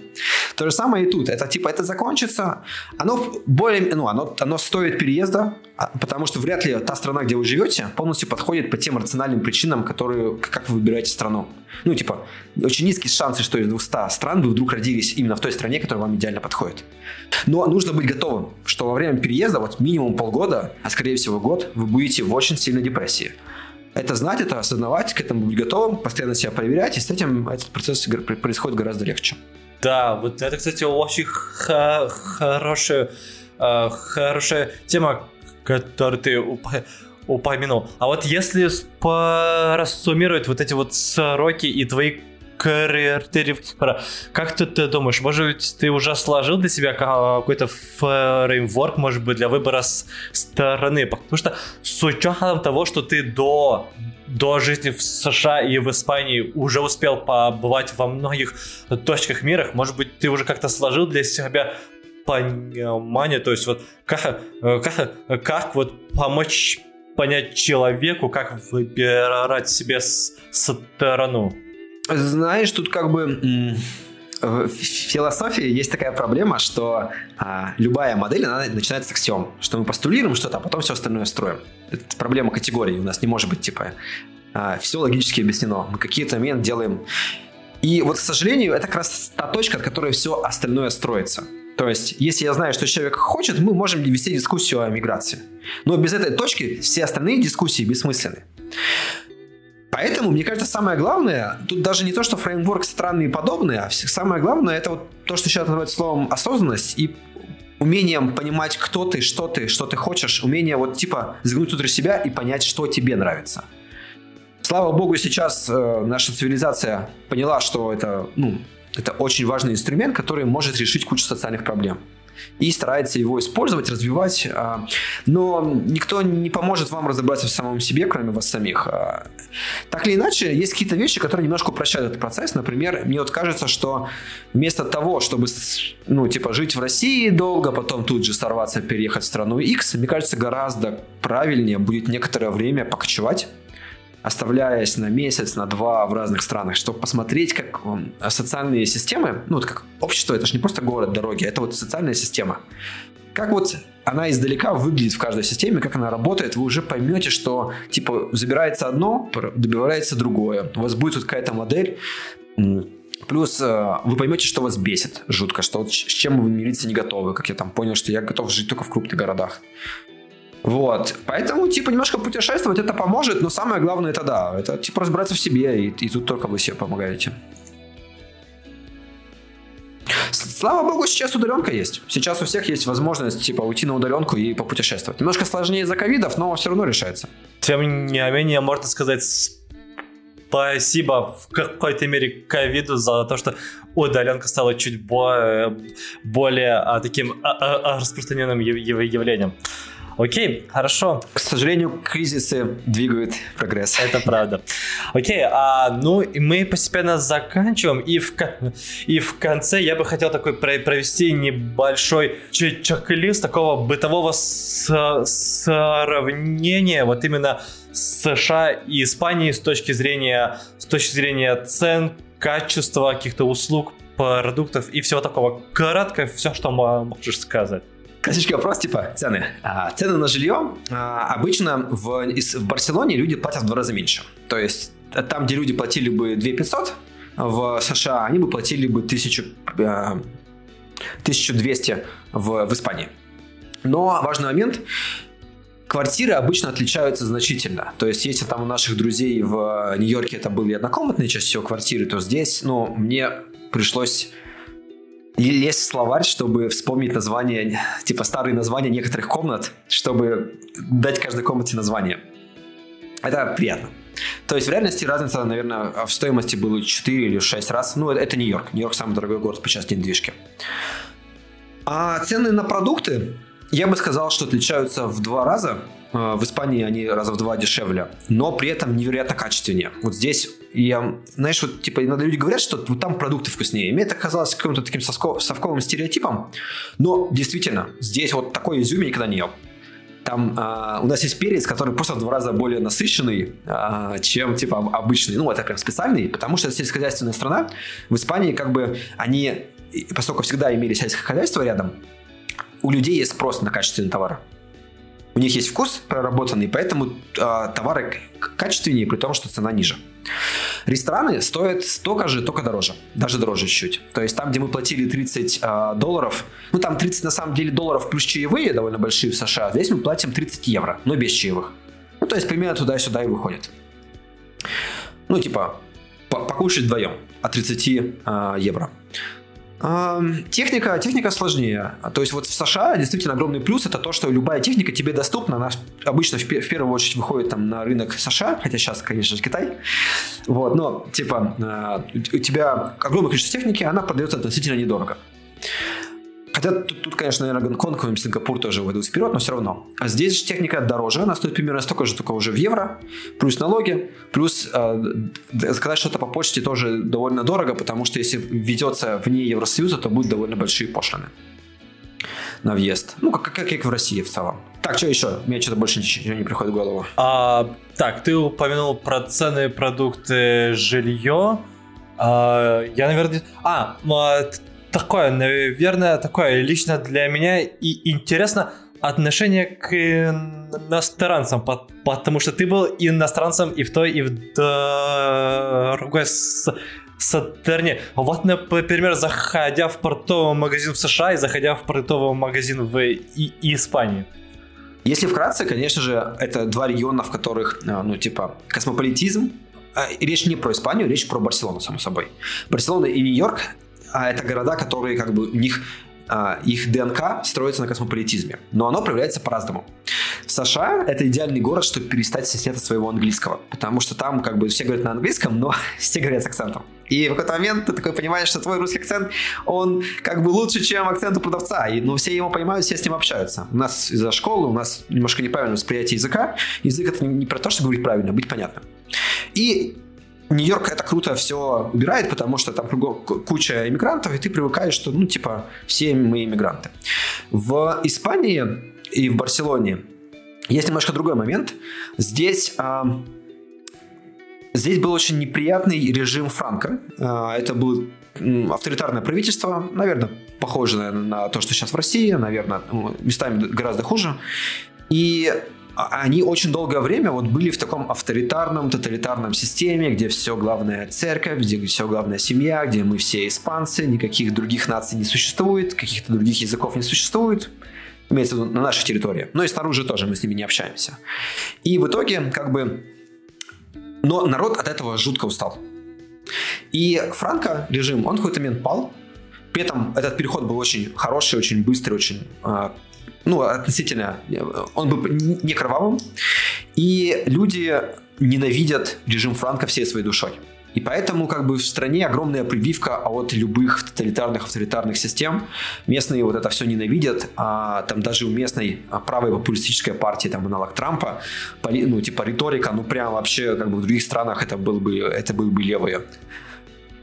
То же самое и тут. Это типа, это закончится, оно более, ну, оно, оно стоит переезда, а, потому что вряд ли та страна, где вы живете, полностью подходит по тем рациональным причинам, которые, как вы выбираете страну. Ну, типа, очень низкие шансы, что из 200 стран вы вдруг родились именно в той стране, которая вам идеально подходит. Но нужно быть готовым, что во время переезда, вот минимум полгода, а скорее всего год, вы будете в очень сильной депрессии это знать, это осознавать, к этому быть готовым, постоянно себя проверять, и с этим этот процесс происходит гораздо легче. Да, вот это, кстати, очень хорошая, э, хорошая тема, которую ты упомянул. А вот если порасуммировать вот эти вот сроки и твои критериев Как ты, ты думаешь, может быть, ты уже сложил для себя какой-то фреймворк, может быть, для выбора стороны? Потому что с учетом того, что ты до до жизни в США и в Испании уже успел побывать во многих точках мира, может быть, ты уже как-то сложил для себя понимание, то есть вот как, как, как вот помочь понять человеку, как выбирать себе сторону. Знаешь, тут как бы в философии есть такая проблема, что а, любая модель, она начинается с аксиом, что мы постулируем что-то, а потом все остальное строим. Это проблема категории, у нас не может быть типа а, все логически объяснено. Мы какие-то моменты делаем. И вот, к сожалению, это как раз та точка, от которой все остальное строится. То есть, если я знаю, что человек хочет, мы можем вести дискуссию о миграции. Но без этой точки все остальные дискуссии бессмысленны. Поэтому, мне кажется, самое главное, тут даже не то, что фреймворк странный и подобный, а самое главное, это вот то, что сейчас называют словом осознанность и умением понимать, кто ты, что ты, что ты хочешь, умение вот типа заглянуть внутрь себя и понять, что тебе нравится. Слава богу, сейчас э, наша цивилизация поняла, что это, ну, это очень важный инструмент, который может решить кучу социальных проблем и старается его использовать, развивать. А, но никто не поможет вам разобраться в самом себе, кроме вас самих. А, так или иначе, есть какие-то вещи, которые немножко упрощают этот процесс. Например, мне вот кажется, что вместо того, чтобы ну, типа, жить в России долго, потом тут же сорваться, переехать в страну X, мне кажется, гораздо правильнее будет некоторое время покочевать, оставляясь на месяц, на два в разных странах, чтобы посмотреть, как социальные системы, ну, вот как общество, это же не просто город, дороги, это вот социальная система. Как вот она издалека выглядит в каждой системе, как она работает, вы уже поймете, что, типа, забирается одно, добивается другое. У вас будет вот какая-то модель, Плюс э, вы поймете, что вас бесит жутко, что с чем вы мириться не готовы, как я там понял, что я готов жить только в крупных городах. Вот. Поэтому, типа, немножко путешествовать это поможет, но самое главное это да, это типа разбираться в себе, и, и тут только вы себе помогаете. Слава богу, сейчас удаленка есть. Сейчас у всех есть возможность, типа, уйти на удаленку и попутешествовать. Немножко сложнее из-за ковидов, но все равно решается. Тем не менее, можно сказать спасибо в какой-то мере ковиду за то, что удаленка стала чуть более, более а, таким а, а, распространенным явлением. Окей, хорошо. К сожалению, кризисы двигают прогресс. Это правда. Окей, а, ну и мы постепенно заканчиваем. И в, и в конце я бы хотел такой провести небольшой чек-лист такого бытового сравнения вот именно США и Испании с точки зрения, с точки зрения цен, качества каких-то услуг, продуктов и всего такого. Кратко все, что можешь сказать. Классический вопрос, типа, цены. А, цены на жилье а, обычно в, в Барселоне люди платят в два раза меньше. То есть там, где люди платили бы 2 500 в США, они бы платили бы 1000, 1200 в, в Испании. Но важный момент, квартиры обычно отличаются значительно. То есть, если там у наших друзей в Нью-Йорке это были однокомнатные чаще всего квартиры, то здесь, ну, мне пришлось лезть в словарь, чтобы вспомнить название, типа старые названия некоторых комнат, чтобы дать каждой комнате название. Это приятно. То есть в реальности разница, наверное, в стоимости было 4 или 6 раз. Ну, это Нью-Йорк. Нью-Йорк самый дорогой город по части недвижки. А цены на продукты, я бы сказал, что отличаются в два раза. А, в Испании они раза в два дешевле, но при этом невероятно качественнее. Вот здесь я, знаешь, вот типа иногда люди говорят, что вот там продукты вкуснее. Мне это казалось каким-то таким совковым стереотипом, но действительно, здесь вот такой изюм я никогда не ел. Там э, у нас есть перец, который просто в два раза более насыщенный, э, чем типа обычный. Ну, это прям специальный, потому что это сельскохозяйственная страна. В Испании как бы они, поскольку всегда имели сельское хозяйство рядом, у людей есть спрос на качественные товары. У них есть вкус проработанный, поэтому э, товары качественнее, при том, что цена ниже. Рестораны стоят столько же, только дороже. Даже дороже чуть-чуть. То есть там, где мы платили 30 э, долларов, ну там 30 на самом деле долларов плюс чаевые довольно большие в США, здесь мы платим 30 евро, но без чаевых. Ну то есть примерно туда-сюда и выходит. Ну типа покушать вдвоем от 30 э, евро. Техника, техника сложнее. То есть вот в США действительно огромный плюс это то, что любая техника тебе доступна. Она обычно в, в первую очередь выходит там на рынок США, хотя сейчас, конечно же, Китай. Вот, но типа а, у тебя огромное количество техники, она продается относительно недорого. Хотя тут, тут конечно, наверное, Гонконг и Сингапур тоже выйдут вперед, но все равно. А здесь же техника дороже, она стоит примерно столько же, только уже в евро, плюс налоги, плюс э, заказать что-то по почте тоже довольно дорого, потому что если ведется вне Евросоюза, то будут довольно большие пошлины на въезд. Ну, как, как, как в России в целом. Так, что еще? Мне что-то больше ничего не приходит в голову. А, так, ты упомянул про цены, продукты, жилье. А, я, наверное... А, такое, наверное, такое лично для меня и интересно отношение к иностранцам, потому что ты был иностранцем и в той, и в другой стороне. Вот, например, заходя в портовый магазин в США и заходя в портовый магазин в и, Испании. Если вкратце, конечно же, это два региона, в которых, а, ну, типа, космополитизм, а, речь не про Испанию, речь про Барселону, само собой. Барселона и Нью-Йорк а это города, которые как бы у них а, их ДНК строится на космополитизме, но оно проявляется по-разному. В США это идеальный город, чтобы перестать стесняться своего английского, потому что там как бы все говорят на английском, но все говорят с акцентом. И в какой-то момент ты такой понимаешь, что твой русский акцент, он как бы лучше, чем акцент у продавца. И, ну, все его понимают, все с ним общаются. У нас из-за школы, у нас немножко неправильное восприятие языка. Язык это не про то, чтобы говорить правильно, а быть понятным. И Нью-Йорк это круто все убирает, потому что там куча иммигрантов, и ты привыкаешь, что, ну, типа, все мы иммигранты. В Испании и в Барселоне есть немножко другой момент. Здесь а, здесь был очень неприятный режим Франка. А, это было авторитарное правительство, наверное, похоже наверное, на то, что сейчас в России, наверное, местами гораздо хуже. И они очень долгое время вот были в таком авторитарном, тоталитарном системе, где все главное церковь, где все главное семья, где мы все испанцы, никаких других наций не существует, каких-то других языков не существует. Имеется в виду на нашей территории. Но и снаружи тоже мы с ними не общаемся. И в итоге, как бы... Но народ от этого жутко устал. И Франко режим, он в какой-то момент пал. При этом этот переход был очень хороший, очень быстрый, очень а, ну, относительно, он был не кровавым, и люди ненавидят режим Франка всей своей душой. И поэтому как бы в стране огромная прививка от любых тоталитарных, авторитарных систем. Местные вот это все ненавидят. А там даже у местной а, правой популистической партии, там аналог Трампа, поли, ну типа риторика, ну прям вообще как бы в других странах это был бы, это были бы левые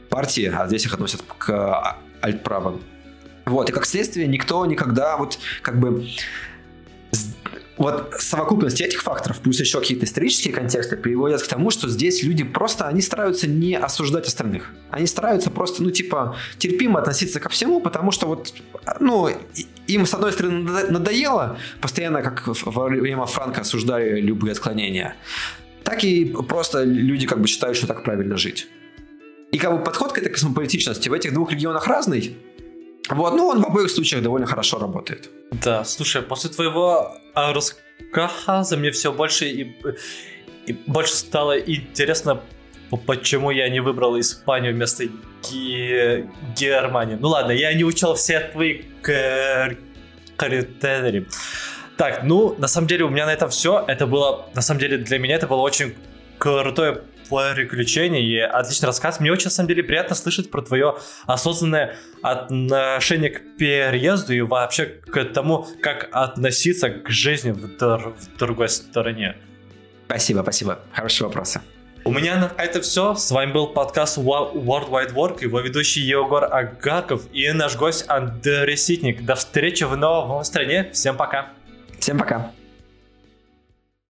партии, а здесь их относят к а, альтправым. Вот, и как следствие никто никогда вот как бы вот совокупность этих факторов, плюс еще какие-то исторические контексты, приводят к тому, что здесь люди просто, они стараются не осуждать остальных. Они стараются просто, ну, типа, терпимо относиться ко всему, потому что вот, ну, им, с одной стороны, надоело, постоянно, как во время Франка осуждали любые отклонения, так и просто люди как бы считают, что так правильно жить. И как бы подход к этой космополитичности в этих двух регионах разный, вот, ну он в обоих случаях довольно хорошо работает. Да, слушай, после твоего рассказа мне все больше и, и больше стало интересно, почему я не выбрал Испанию вместо Ге- Германии. Ну ладно, я не учил все твои критерии. Так, ну, на самом деле у меня на этом все. Это было, на самом деле, для меня это было очень крутое приключений и отличный рассказ. Мне очень, на самом деле, приятно слышать про твое осознанное отношение к переезду и вообще к тому, как относиться к жизни в, др- в другой стороне. Спасибо, спасибо. Хорошие вопросы. У меня на это все. С вами был подкаст World Wide Work, его ведущий Егор Агарков и наш гость Андрей Ситник. До встречи в новом стране. Всем пока. Всем пока.